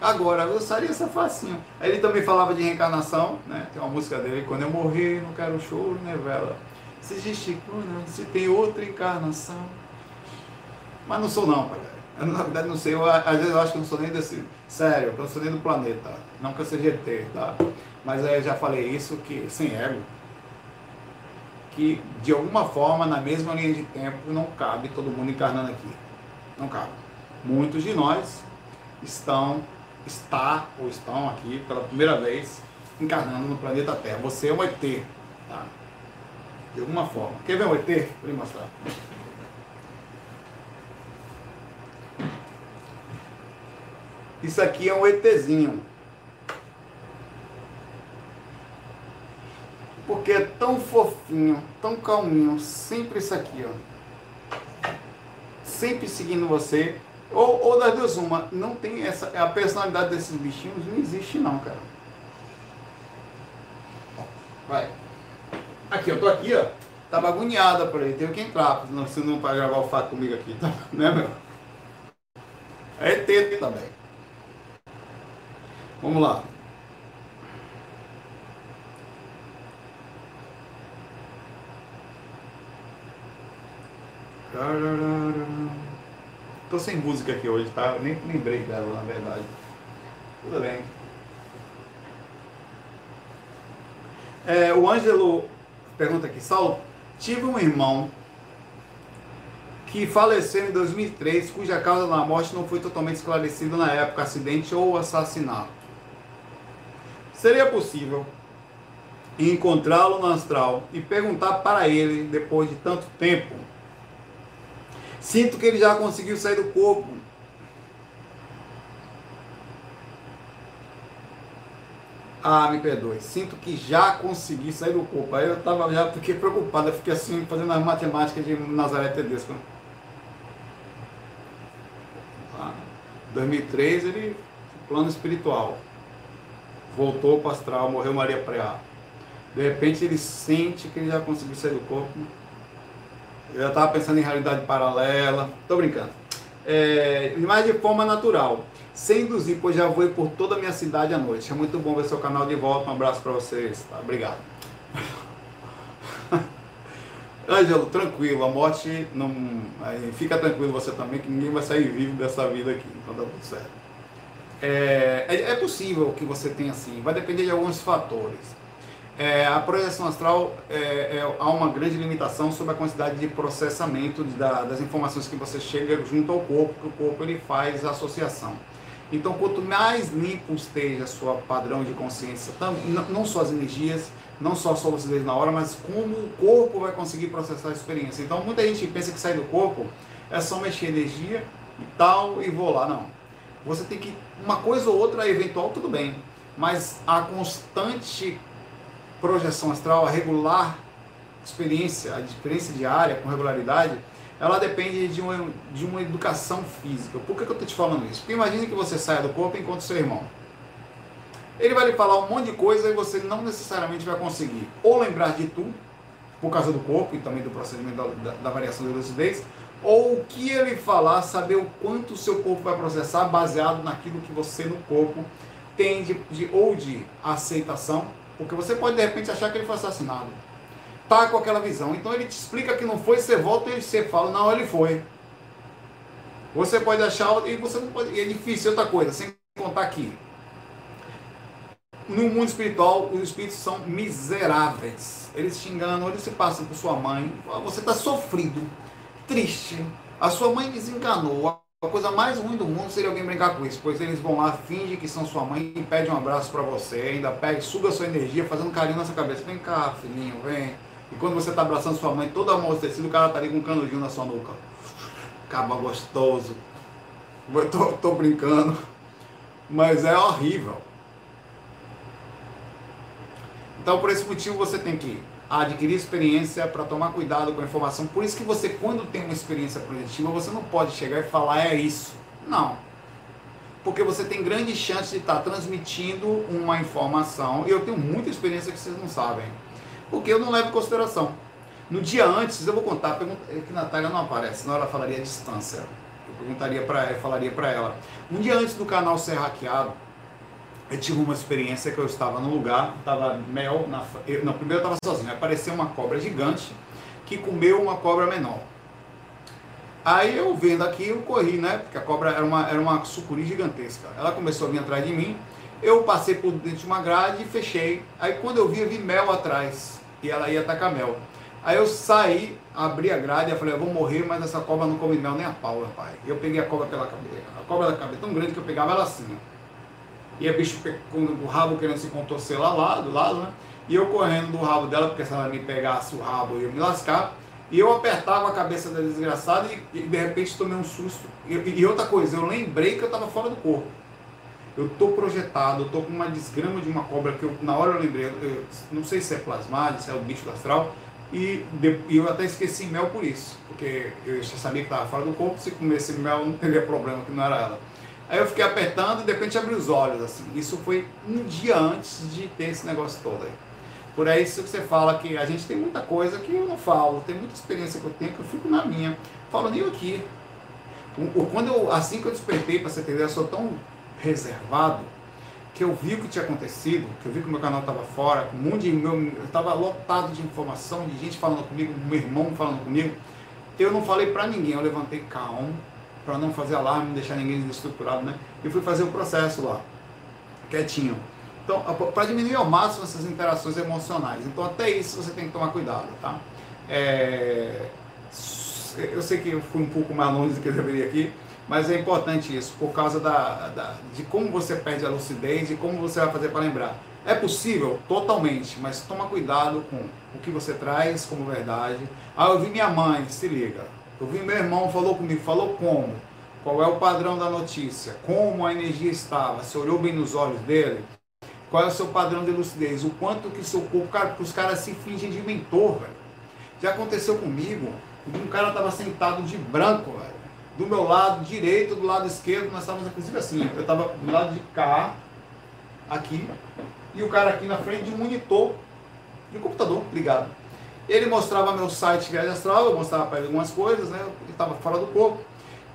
Agora, eu usaria essa facinho. Aí ele também falava de reencarnação, né? Tem uma música dele, quando eu morrer, não quero choro, né, vela? Se existe se tem outra encarnação. Mas não sou não, pai. Eu, na verdade, não sei. Eu, às vezes eu acho que não sou nem desse. Sério, eu não sou nem do planeta. Não que eu seja ET, tá? Mas aí eu já falei isso, que sem ego. Que de alguma forma, na mesma linha de tempo, não cabe todo mundo encarnando aqui. Não cabe. Muitos de nós estão, está ou estão aqui pela primeira vez encarnando no planeta Terra. Você é um ET, tá? De alguma forma. Quer ver um ET? Vou lhe mostrar. Isso aqui é um ETzinho. Porque é tão fofinho, tão calminho, sempre isso aqui, ó. Sempre seguindo você. Ou, ou das duas, uma, não tem essa. A personalidade desses bichinhos não existe não, cara. Vai. Aqui, eu tô aqui, ó. Tava agoniada por aí, tenho que entrar, senão não para gravar o fato comigo aqui, tá? Né, meu? É ET também. Vamos lá. Tô sem música aqui hoje, tá? Eu nem lembrei dela, na verdade. Tudo bem. É, o Ângelo pergunta aqui, Saulo, tive um irmão que faleceu em 2003, cuja causa da morte não foi totalmente esclarecida na época, acidente ou assassinato. Seria possível encontrá-lo no astral e perguntar para ele, depois de tanto tempo, sinto que ele já conseguiu sair do corpo. Ah, me perdoe. Sinto que já consegui sair do corpo. Aí eu tava, já fiquei preocupado. Eu fiquei assim, fazendo as matemáticas de Nazaré Tedesco. 2003 ele plano espiritual voltou para astral, morreu Maria Preá. De repente ele sente que ele já conseguiu sair do corpo. Eu já estava pensando em realidade paralela. Estou brincando. É, mas de forma natural. Sem induzir, pois já vou por toda a minha cidade à noite. É muito bom ver seu canal de volta. Um abraço para vocês. Tá? Obrigado. Ângelo, tranquilo, a morte não. Fica tranquilo você também, que ninguém vai sair vivo dessa vida aqui. Então tá tudo certo. É, é, é, possível que você tenha assim, vai depender de alguns fatores. É, a projeção astral é, é, há uma grande limitação sobre a quantidade de processamento da, das informações que você chega junto ao corpo, que o corpo ele faz a associação. Então, quanto mais limpo esteja seu padrão de consciência, não só as energias, não só a sua lucidez na hora, mas como o corpo vai conseguir processar a experiência. Então, muita gente pensa que sair do corpo é só mexer energia e tal e vou lá. Não. Você tem que uma coisa ou outra eventual, tudo bem. Mas a constante projeção astral, a regular experiência, a experiência diária com regularidade, ela depende de uma, de uma educação física. Por que, que eu estou te falando isso? Porque imagine que você saia do corpo enquanto seu irmão. Ele vai lhe falar um monte de coisa e você não necessariamente vai conseguir ou lembrar de tudo, por causa do corpo e também do procedimento da, da, da variação de lucidez, ou o que ele falar, saber o quanto o seu corpo vai processar baseado naquilo que você no corpo tem de, de, ou de aceitação, porque você pode de repente achar que ele foi assassinado. Tá com aquela visão. Então ele te explica que não foi, você volta e você fala, não, ele foi. Você pode achar, e você não pode. É difícil outra coisa, sem contar aqui. No mundo espiritual, os espíritos são miseráveis. Eles te enganam, eles se passam por sua mãe. Você está sofrido triste. A sua mãe desenganou. A coisa mais ruim do mundo seria alguém brincar com isso, pois eles vão lá, fingem que são sua mãe e pedem um abraço para você, ainda pega, suga sua energia, fazendo carinho na sua cabeça. Vem cá, filhinho, vem. E quando você tá abraçando sua mãe, toda amortecida, o cara tá ali com um canudinho na sua nuca. Caba gostoso. Eu tô, tô brincando. Mas é horrível. Então, por esse motivo, você tem que adquirir experiência para tomar cuidado com a informação. Por isso que você, quando tem uma experiência projetiva, você não pode chegar e falar é isso. Não. porque você tem grande chance de estar transmitindo uma informação, e eu tenho muita experiência que vocês não sabem, porque eu não levo em consideração. No dia antes, eu vou contar, é que Natália não aparece, senão ela falaria distância. Eu perguntaria para ela, falaria para ela. Um dia antes do canal ser hackeado, eu tive uma experiência que eu estava num lugar, estava mel, na, eu, não, primeiro eu estava sozinho, apareceu uma cobra gigante que comeu uma cobra menor. Aí eu vendo aqui, eu corri, né? Porque a cobra era uma, era uma sucuri gigantesca. Ela começou a vir atrás de mim, eu passei por dentro de uma grade e fechei. Aí quando eu vi, eu vi mel atrás, e ela ia atacar mel. Aí eu saí, abri a grade e falei, eu vou morrer, mas essa cobra não come mel nem a pau, rapaz. Eu peguei a cobra pela cabeça. A cobra da cabeça tão grande que eu pegava ela assim, ó. E a bicho com o rabo querendo se contorcer lá, lá do lado, né? E eu correndo do rabo dela, porque se ela me pegasse o rabo, eu ia me lascar. E eu apertava a cabeça da desgraçada e, e de repente tomei um susto. E, e, outra coisa, eu lembrei que eu estava fora do corpo. Eu estou projetado, eu estou com uma desgrama de uma cobra que eu, na hora eu lembrei, eu, não sei se é plasmádio, se é o bicho astral, e, de, e, eu até esqueci mel por isso, porque eu já sabia que estava fora do corpo, se comesse mel não teria problema, que não era ela. Aí eu fiquei apertando e de repente abri os olhos, assim. Isso foi um dia antes de ter esse negócio todo aí. Por aí isso que você fala que a gente tem muita coisa que eu não falo, tem muita experiência que eu tenho que eu fico na minha. Falo nem aqui. Quando eu, assim que eu despertei, para você entender, eu sou tão reservado que eu vi o que tinha acontecido, que eu vi que o meu canal estava fora, um monte de meu, estava lotado de informação, de gente falando comigo, meu irmão falando comigo. Eu não falei para ninguém, eu levantei calmo, para não fazer alarme, não deixar ninguém desestruturado, né? E fui fazer o processo lá, quietinho. Então, para diminuir ao máximo essas interações emocionais. Então, até isso você tem que tomar cuidado, tá? É... Eu sei que eu fui um pouco mais longe do que eu deveria aqui, mas é importante isso, por causa da, da, de como você perde a lucidez e como você vai fazer para lembrar. É possível? Totalmente, mas toma cuidado com o que você traz como verdade. Ah, eu vi minha mãe, se liga. Eu vi meu irmão, falou comigo, falou como? Qual é o padrão da notícia? Como a energia estava? Você olhou bem nos olhos dele? Qual é o seu padrão de lucidez? O quanto que seu corpo, cara, os caras se fingem de mentor, velho. Já aconteceu comigo, um cara estava sentado de branco, velho. Do meu lado direito, do lado esquerdo, nós estávamos inclusive assim, eu estava do lado de cá, aqui, e o cara aqui na frente de um monitor de um computador ligado. Ele mostrava meu site Viagem Astral, eu mostrava para ele algumas coisas, né? Ele estava fora do corpo.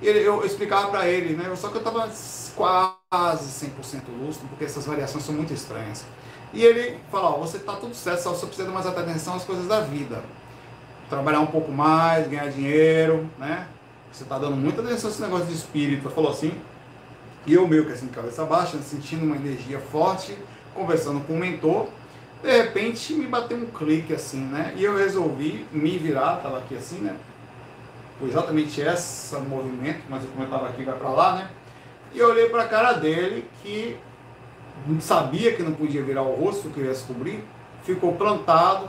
Ele, eu, explicava para ele, né? Só que eu estava quase 100% lúcido, porque essas variações são muito estranhas. E ele falou, você está tudo certo, só você precisa mais atenção às coisas da vida. Trabalhar um pouco mais, ganhar dinheiro, né? Você está dando muita atenção a esse negócio de espírito. Falou assim. E eu meio que assim, cabeça baixa, sentindo uma energia forte, conversando com o mentor de repente me bateu um clique assim, né? E eu resolvi me virar, tava aqui assim, né? Foi exatamente esse movimento, mas eu estava aqui, vai para lá, né? E eu olhei para a cara dele que sabia que não podia virar o rosto, que eu ia descobrir, ficou plantado,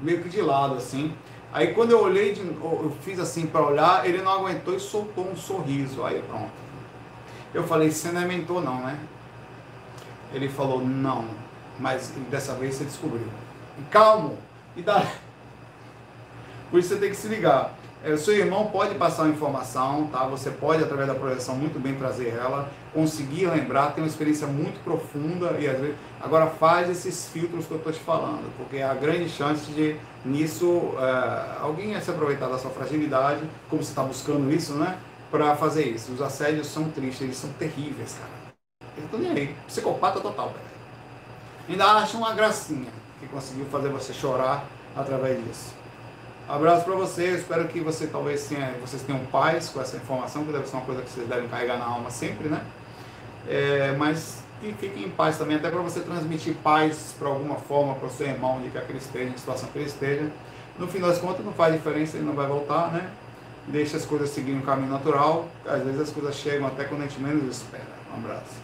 meio que de lado assim. Aí quando eu olhei, eu fiz assim para olhar, ele não aguentou e soltou um sorriso. Aí pronto. Eu falei, você não é mentor não, né? Ele falou, não mas dessa vez você descobriu. E calmo, e dá. Por isso você tem que se ligar. É, seu irmão pode passar uma informação, tá? Você pode, através da projeção, muito bem trazer ela, conseguir lembrar, ter uma experiência muito profunda e às vezes. Agora faz esses filtros que eu estou te falando, porque há grande chance de nisso é, alguém se aproveitar da sua fragilidade, como você está buscando isso, né? Para fazer isso. Os assédios são tristes, eles são terríveis, cara. Eu tô nem aí. Psicopata total, velho. Ainda acha uma gracinha que conseguiu fazer você chorar através disso. Abraço para você, espero que você talvez tenha, vocês tenham paz com essa informação, que deve ser uma coisa que vocês devem carregar na alma sempre, né? É, mas que fiquem em paz também, até para você transmitir paz para alguma forma para o seu irmão, quer que ele esteja, em situação que ele esteja. No fim das contas, não faz diferença, ele não vai voltar, né? Deixa as coisas seguirem um caminho natural, às vezes as coisas chegam até quando a gente menos espera. Um abraço.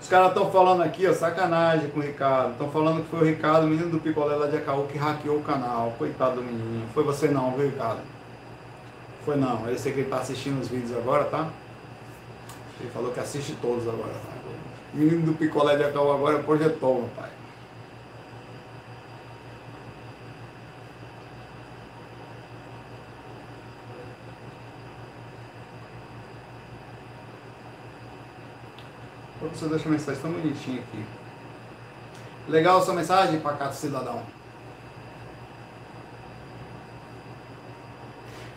Os caras estão falando aqui, ó, sacanagem com o Ricardo. Estão falando que foi o Ricardo, o menino do picolé lá de Acaú, que hackeou o canal. Coitado do menino. Foi você não, viu, Ricardo? Foi não. Eu sei que ele está assistindo os vídeos agora, tá? Ele falou que assiste todos agora. Tá? O menino do picolé de Acaú agora projetou, meu pai. Professor deixa mensagem tão bonitinha aqui. Legal sua mensagem, pacato cidadão.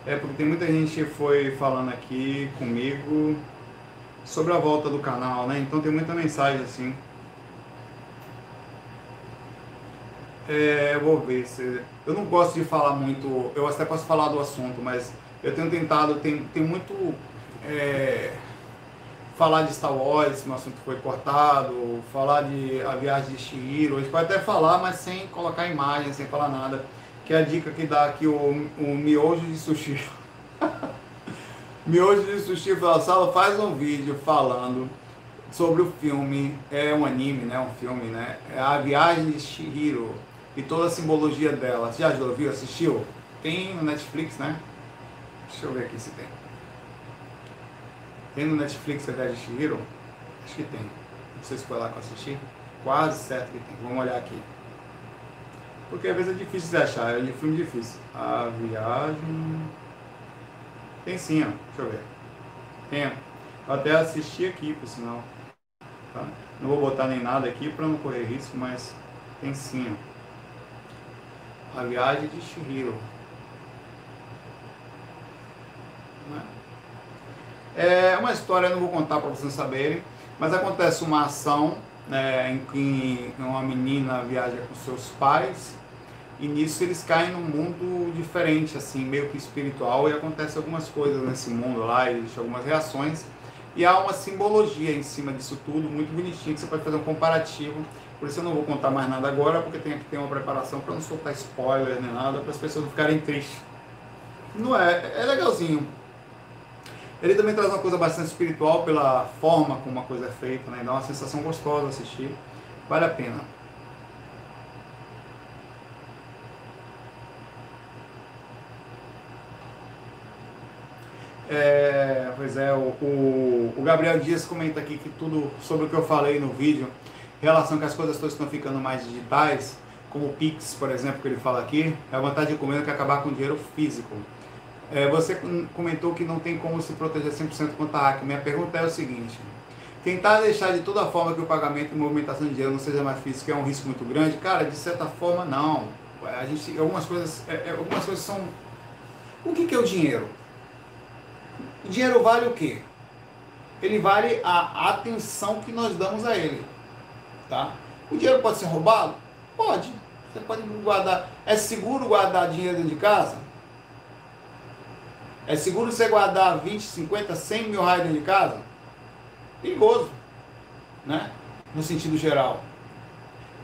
É porque tem muita gente que foi falando aqui comigo sobre a volta do canal, né? Então tem muita mensagem assim. É, vou ver se. Eu não gosto de falar muito. Eu até posso falar do assunto, mas eu tenho tentado. Tem, tem muito. É, falar de Star Wars, o assunto foi cortado, falar de a viagem de Shihiro, a gente pode até falar, mas sem colocar imagem, sem falar nada, que é a dica que dá aqui o, o miojo de sushi. miojo de sushi sala faz um vídeo falando sobre o filme, é um anime, né, um filme, né, é a viagem de Shihiro e toda a simbologia dela. Você já ouviu, assistiu? Tem no Netflix, né? Deixa eu ver aqui se tem. Tem no Netflix a Viagem de Shihiro? Acho que tem. Não sei se foi lá que eu assisti. Quase certo que tem. Vamos olhar aqui. Porque às vezes é difícil de achar, é um filme difícil. A viagem. Tem sim, ó. Deixa eu ver. Tem. Eu até assisti aqui, por sinal. Tá? Não vou botar nem nada aqui para não correr risco, mas tem sim, ó. A viagem de Shihiro. É uma história, não vou contar para vocês saberem, mas acontece uma ação né, em que uma menina viaja com seus pais e nisso eles caem num mundo diferente, assim, meio que espiritual, e acontece algumas coisas nesse mundo lá, existem algumas reações, e há uma simbologia em cima disso tudo, muito bonitinho, que você pode fazer um comparativo. Por isso eu não vou contar mais nada agora, porque tem que ter uma preparação para não soltar spoiler nem nada, para as pessoas não ficarem tristes. Não é, é legalzinho. Ele também traz uma coisa bastante espiritual pela forma como uma coisa é feita, né? dá uma sensação gostosa assistir. Vale a pena. É, pois é, o, o, o, Gabriel Dias comenta aqui que tudo sobre o que eu falei no vídeo, em relação que as coisas todas estão ficando mais digitais, como o Pix, por exemplo, que ele fala aqui, é a vantagem de comer que acabar com dinheiro físico. É, você comentou que não tem como se proteger 100% contra hack. Minha pergunta é o seguinte: tentar deixar de toda forma que o pagamento e movimentação de dinheiro não seja mais físico é um risco muito grande? Cara, de certa forma, não. A gente, algumas coisas, é, é algumas coisas são. O que, que é o dinheiro? O dinheiro vale o quê? Ele vale a atenção que nós damos a ele. Tá? O dinheiro pode ser roubado? Pode. Você pode guardar. É seguro guardar dinheiro dentro de casa? É seguro você guardar 20, 50, 100 mil reais dentro de casa? Perigoso, né? No sentido geral.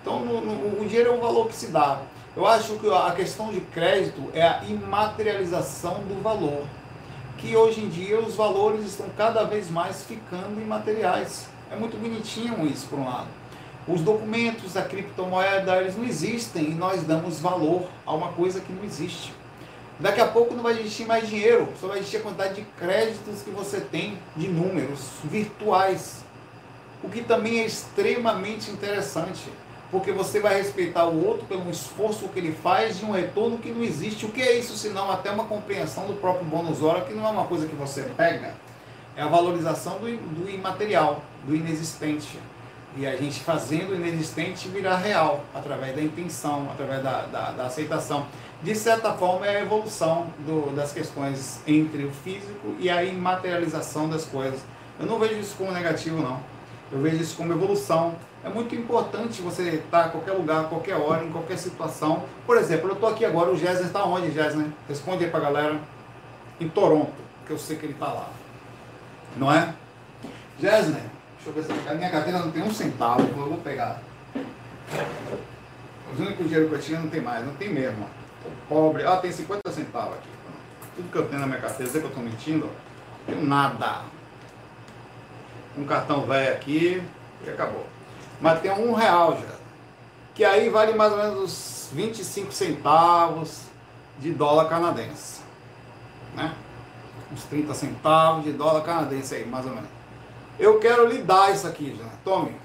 Então, no, no, o dinheiro é um valor que se dá. Eu acho que a questão de crédito é a imaterialização do valor. Que hoje em dia os valores estão cada vez mais ficando imateriais. É muito bonitinho isso, por um lado. Os documentos da criptomoeda, eles não existem e nós damos valor a uma coisa que não existe. Daqui a pouco não vai existir mais dinheiro, só vai existir a quantidade de créditos que você tem de números virtuais. O que também é extremamente interessante, porque você vai respeitar o outro pelo esforço que ele faz de um retorno que não existe. O que é isso senão até uma compreensão do próprio bônus hora, que não é uma coisa que você pega, é a valorização do, do imaterial, do inexistente. E a gente fazendo o inexistente virar real, através da intenção, através da, da, da aceitação de certa forma, é a evolução do, das questões entre o físico e a imaterialização das coisas. Eu não vejo isso como negativo, não. Eu vejo isso como evolução. É muito importante você estar em qualquer lugar, qualquer hora, em qualquer situação. Por exemplo, eu estou aqui agora, o Gessner está onde, Gessner? Responde aí para a galera. Em Toronto, que eu sei que ele está lá. Não é? Gessner, deixa eu ver se a minha carteira não tem um centavo, eu vou pegar. Os únicos dinheiro que eu tinha não tem mais, não tem mesmo. Pobre. Ah, tem 50 centavos aqui. Tudo que eu tenho na minha carteira, dizer que eu estou mentindo? Não tenho nada. Um cartão velho aqui e acabou. Mas tem um real já. Que aí vale mais ou menos uns 25 centavos de dólar canadense. Né? Uns 30 centavos de dólar canadense aí, mais ou menos. Eu quero lhe dar isso aqui, já. Tome.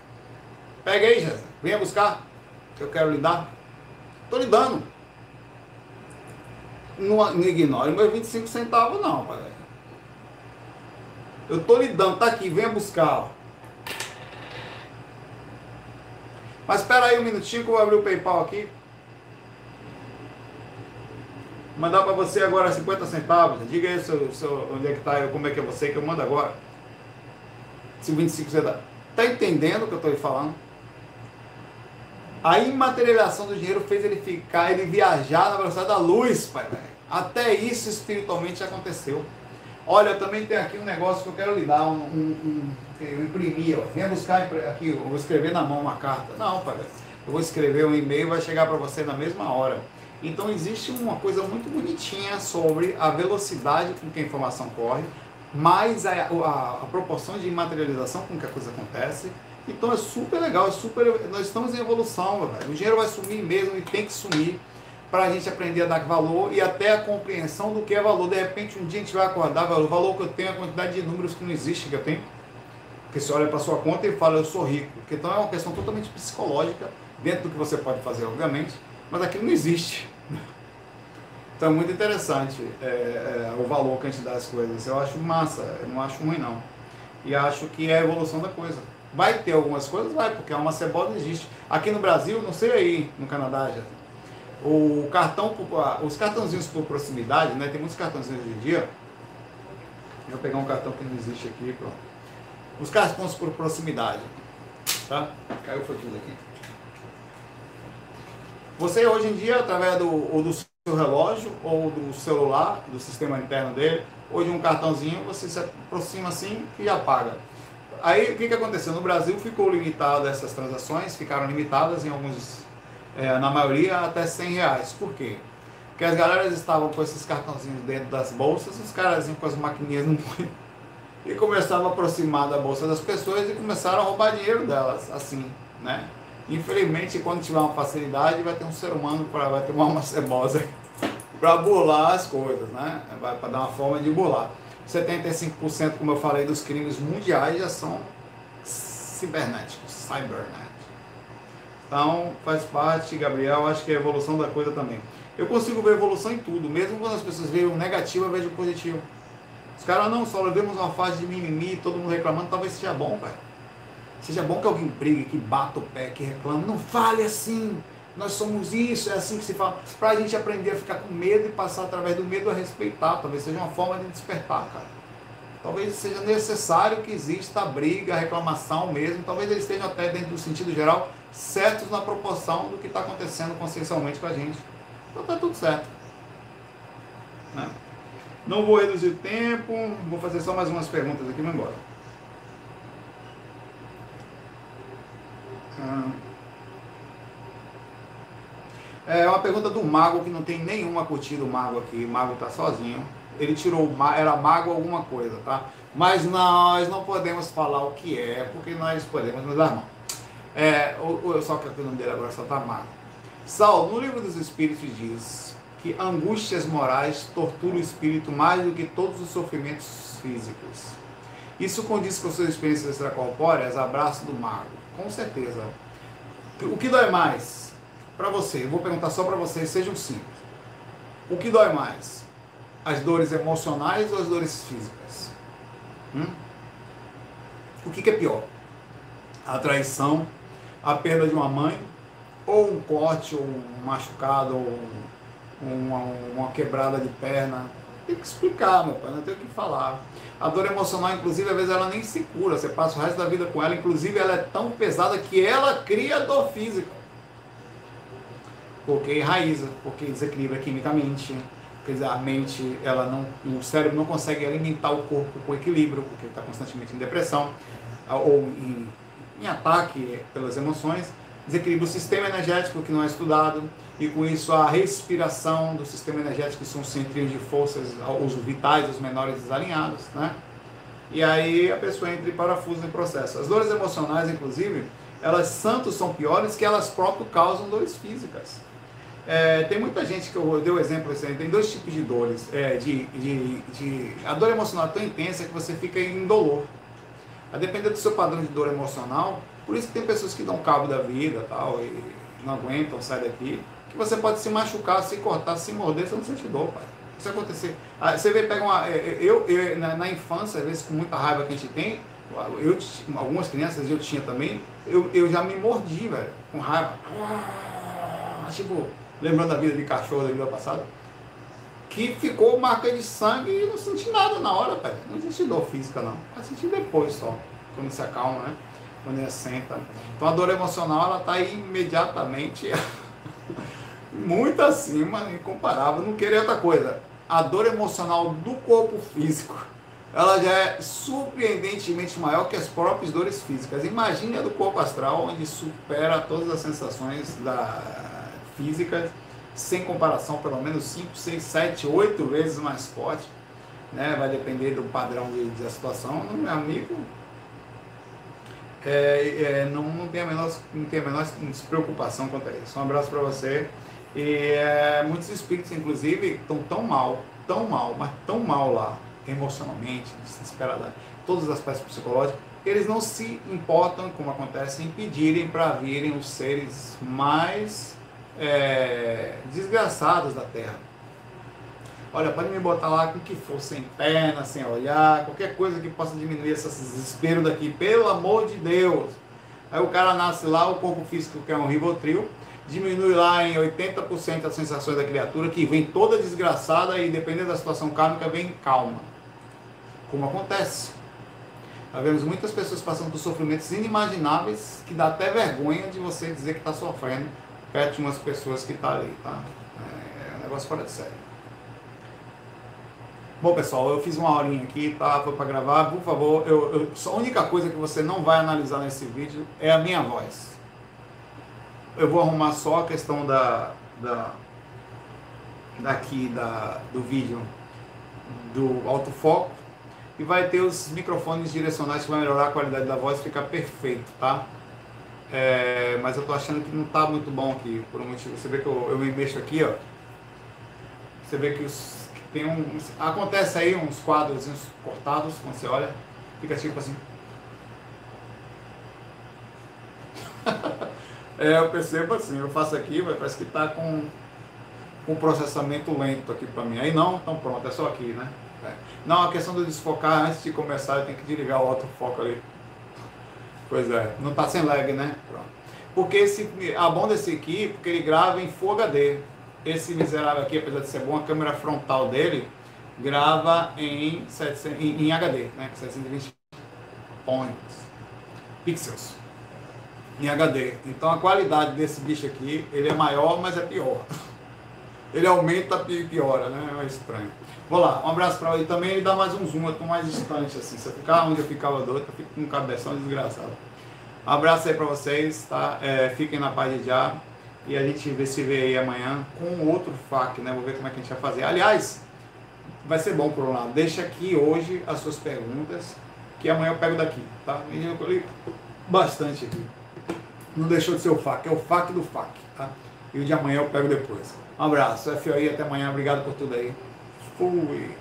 Pega aí, já. Venha buscar. Eu quero lhe dar. Estou lhe dando não, não ignore meus 25 centavos não, pai. Eu tô lhe dando, tá aqui, venha buscar. Ó. Mas espera aí um minutinho que eu vou abrir o PayPal aqui. Mandar para você agora 50 centavos. Diga aí seu, seu, onde é que tá, como é que é você que eu mando agora. Se 25 centavos. Tá entendendo o que eu estou falando? A imaterialização do dinheiro fez ele ficar, ele viajar na velocidade da luz, pai. Até isso espiritualmente aconteceu. Olha, eu também tenho aqui um negócio que eu quero lhe dar, um, um, um eu imprimi, ó. Venha buscar aqui, eu vou escrever na mão uma carta. Não, pai, eu vou escrever um e-mail, vai chegar para você na mesma hora. Então existe uma coisa muito bonitinha sobre a velocidade com que a informação corre, mais a, a, a proporção de materialização com que a coisa acontece. Então é super legal, é super, nós estamos em evolução, velho. o dinheiro vai sumir mesmo e tem que sumir para a gente aprender a dar valor e até a compreensão do que é valor. De repente, um dia a gente vai acordar, o valor que eu tenho, a quantidade de números que não existe que eu tenho. Porque você olha para sua conta e fala, eu sou rico. Porque então é uma questão totalmente psicológica, dentro do que você pode fazer, obviamente, mas aquilo não existe. Então é muito interessante é, é, o valor que a gente dá às coisas. Eu acho massa, eu não acho ruim não. E acho que é a evolução da coisa. Vai ter algumas coisas? Vai, porque uma cebola existe. Aqui no Brasil, não sei aí, no Canadá já o cartão, os cartãozinhos por proximidade, né? Tem muitos cartãozinhos hoje em dia. Vou pegar um cartão que não existe aqui, pronto. Os cartões por proximidade, tá? Caiu foi tudo aqui. Você hoje em dia, através do, ou do seu relógio ou do celular, do sistema interno dele, ou de um cartãozinho, você se aproxima assim e já paga. Aí o que, que aconteceu? No Brasil ficou limitado essas transações, ficaram limitadas em alguns é, na maioria até 100 reais. Por quê? Porque as galeras estavam com esses cartãozinhos dentro das bolsas, os caras com as maquininhas no e começavam a aproximar da bolsa das pessoas e começaram a roubar dinheiro delas, assim, né? Infelizmente, quando tiver uma facilidade, vai ter um ser humano para vai ter uma macebosa para burlar as coisas, né? Vai para dar uma forma de burlar. 75%, como eu falei, dos crimes mundiais já são cibernéticos, cybernéticos. Então, faz parte, Gabriel, acho que é a evolução da coisa também. Eu consigo ver evolução em tudo, mesmo quando as pessoas veem o negativo, eu vejo o positivo. Os caras não só vemos uma fase de mimimi, todo mundo reclamando, talvez seja bom, velho. Seja bom que alguém brigue, que bata o pé, que reclame. Não fale assim, nós somos isso, é assim que se fala. Para a gente aprender a ficar com medo e passar através do medo a respeitar. Talvez seja uma forma de despertar, cara. Talvez seja necessário que exista a briga, a reclamação mesmo. Talvez eles estejam até dentro do sentido geral certos na proporção do que está acontecendo consciencialmente com a gente. Então está tudo certo. Né? Não vou reduzir o tempo, vou fazer só mais umas perguntas aqui e vou embora. Ah. É uma pergunta do Mago que não tem nenhuma curtida o Mago aqui. O Mago está sozinho. Ele tirou, era Mago alguma coisa, tá? Mas nós não podemos falar o que é, porque nós podemos nos dar mão. É, o, o, só que o nome dele agora só está Marco. Saulo, no livro dos Espíritos diz que angústias morais torturam o espírito mais do que todos os sofrimentos físicos. Isso condiz com suas experiências extracorpóreas, abraço do mago. Com certeza. O que dói mais para você? Eu vou perguntar só para vocês, sejam simples. O que dói mais? As dores emocionais ou as dores físicas? Hum? O que, que é pior? A traição a perda de uma mãe, ou um corte, ou um machucado, ou uma, uma quebrada de perna. Tem que explicar, meu pai, não tem o que falar. A dor emocional, inclusive, às vezes ela nem se cura, você passa o resto da vida com ela, inclusive ela é tão pesada que ela cria dor física. Porque enraiza, porque desequilibra quimicamente, dizer, a mente, ela não, o cérebro não consegue alimentar o corpo com equilíbrio, porque está constantemente em depressão, ou em em ataque pelas emoções, desequilibra o sistema energético que não é estudado, e com isso a respiração do sistema energético, que são centrinhos de forças, os vitais, os menores desalinhados, né? E aí a pessoa entra em parafuso no processo. As dores emocionais, inclusive, elas tanto são piores que elas próprias causam dores físicas. É, tem muita gente que eu dei o exemplo, assim, tem dois tipos de dores. É, de, de, de, a dor emocional é tão intensa que você fica em dolor. A depender do seu padrão de dor emocional, por isso que tem pessoas que dão cabo da vida tal, e não aguentam, saem daqui, você pode se machucar, se cortar, se morder, você não sente dor, pai. Isso acontecer. Ah, você vê, pega uma. É, é, eu, eu na, na, infância, às vezes com muita raiva que a gente tem, eu, algumas crianças eu tinha também, eu, eu já me mordi, velho, com raiva. Ah, tipo, lembrando da vida de cachorro da vida passada. Que ficou marca de sangue e não senti nada na hora, velho. Não senti dor física, não. Vai sentir depois só, quando se acalma, né? Quando ele senta. Então a dor emocional, ela tá imediatamente muito acima, incomparável. Não queria outra coisa. A dor emocional do corpo físico ela já é surpreendentemente maior que as próprias dores físicas. Imagine a do corpo astral, onde supera todas as sensações da físicas, sem comparação, pelo menos 5, 6, 7, 8 vezes mais forte. Né? Vai depender do padrão de, de situação. Meu amigo, é, é, não, não, tem a menor, não tem a menor despreocupação quanto a isso. Um abraço para você. E é, muitos espíritos, inclusive, estão tão mal, tão mal, mas tão mal lá, emocionalmente, desesperada, todas as aspectos psicológicos, eles não se importam, como acontece, em pedirem para virem os seres mais é, desgraçados da Terra. Olha, pode me botar lá com que for, sem perna, sem olhar, qualquer coisa que possa diminuir esse desespero daqui, pelo amor de Deus. Aí o cara nasce lá, o corpo físico que é um ribotril, diminui lá em 80% as sensações da criatura, que vem toda desgraçada e dependendo da situação kármica, vem calma como acontece. Nós vemos muitas pessoas passando por sofrimentos inimagináveis que dá até vergonha de você dizer que está sofrendo perto de umas pessoas que estão tá ali, tá? É, é um negócio fora de série. Bom, pessoal, eu fiz uma horinha aqui, tá? Foi para gravar. Por favor, eu, eu, a única coisa que você não vai analisar nesse vídeo é a minha voz. Eu vou arrumar só a questão da, da daqui da, do vídeo do autofoco e vai ter os microfones direcionais que vai melhorar a qualidade da voz ficar perfeito, tá? É, mas eu tô achando que não tá muito bom aqui, por um motivo. Você vê que eu, eu me mexo aqui, ó. Você vê que, os, que tem um. Acontece aí uns quadros cortados, quando você olha, fica tipo assim. é, eu percebo assim, eu faço aqui, parece que tá com um processamento lento aqui para mim. Aí não, então pronto, é só aqui, né? É. Não, a questão do desfocar, antes de começar, tem que desligar o autofoco ali. Pois é, não está sem lag, né? Pronto. Porque esse, a bom desse aqui, porque ele grava em Full HD. Esse miserável aqui, apesar de ser bom, a câmera frontal dele grava em, 700, em, em HD, né? 720 points, pixels em HD. Então a qualidade desse bicho aqui, ele é maior, mas é pior. Ele aumenta e piora, né? É estranho. Vou lá, um abraço para ele também. Ele dá mais um zoom, eu tô mais distante assim. Se eu ficar onde eu ficava doido, eu fico com um cabeção desgraçado. Um abraço aí para vocês, tá? É, fiquem na paz de já. E a gente vê se vê aí amanhã com outro FAQ, né? Vou ver como é que a gente vai fazer. Aliás, vai ser bom por um lado. Deixa aqui hoje as suas perguntas, que amanhã eu pego daqui, tá? E eu colhi bastante aqui. Não deixou de ser o FAQ, é o FAQ do FAQ, tá? E o de amanhã eu pego depois. Um abraço, FOI, até amanhã. Obrigado por tudo aí. Fui.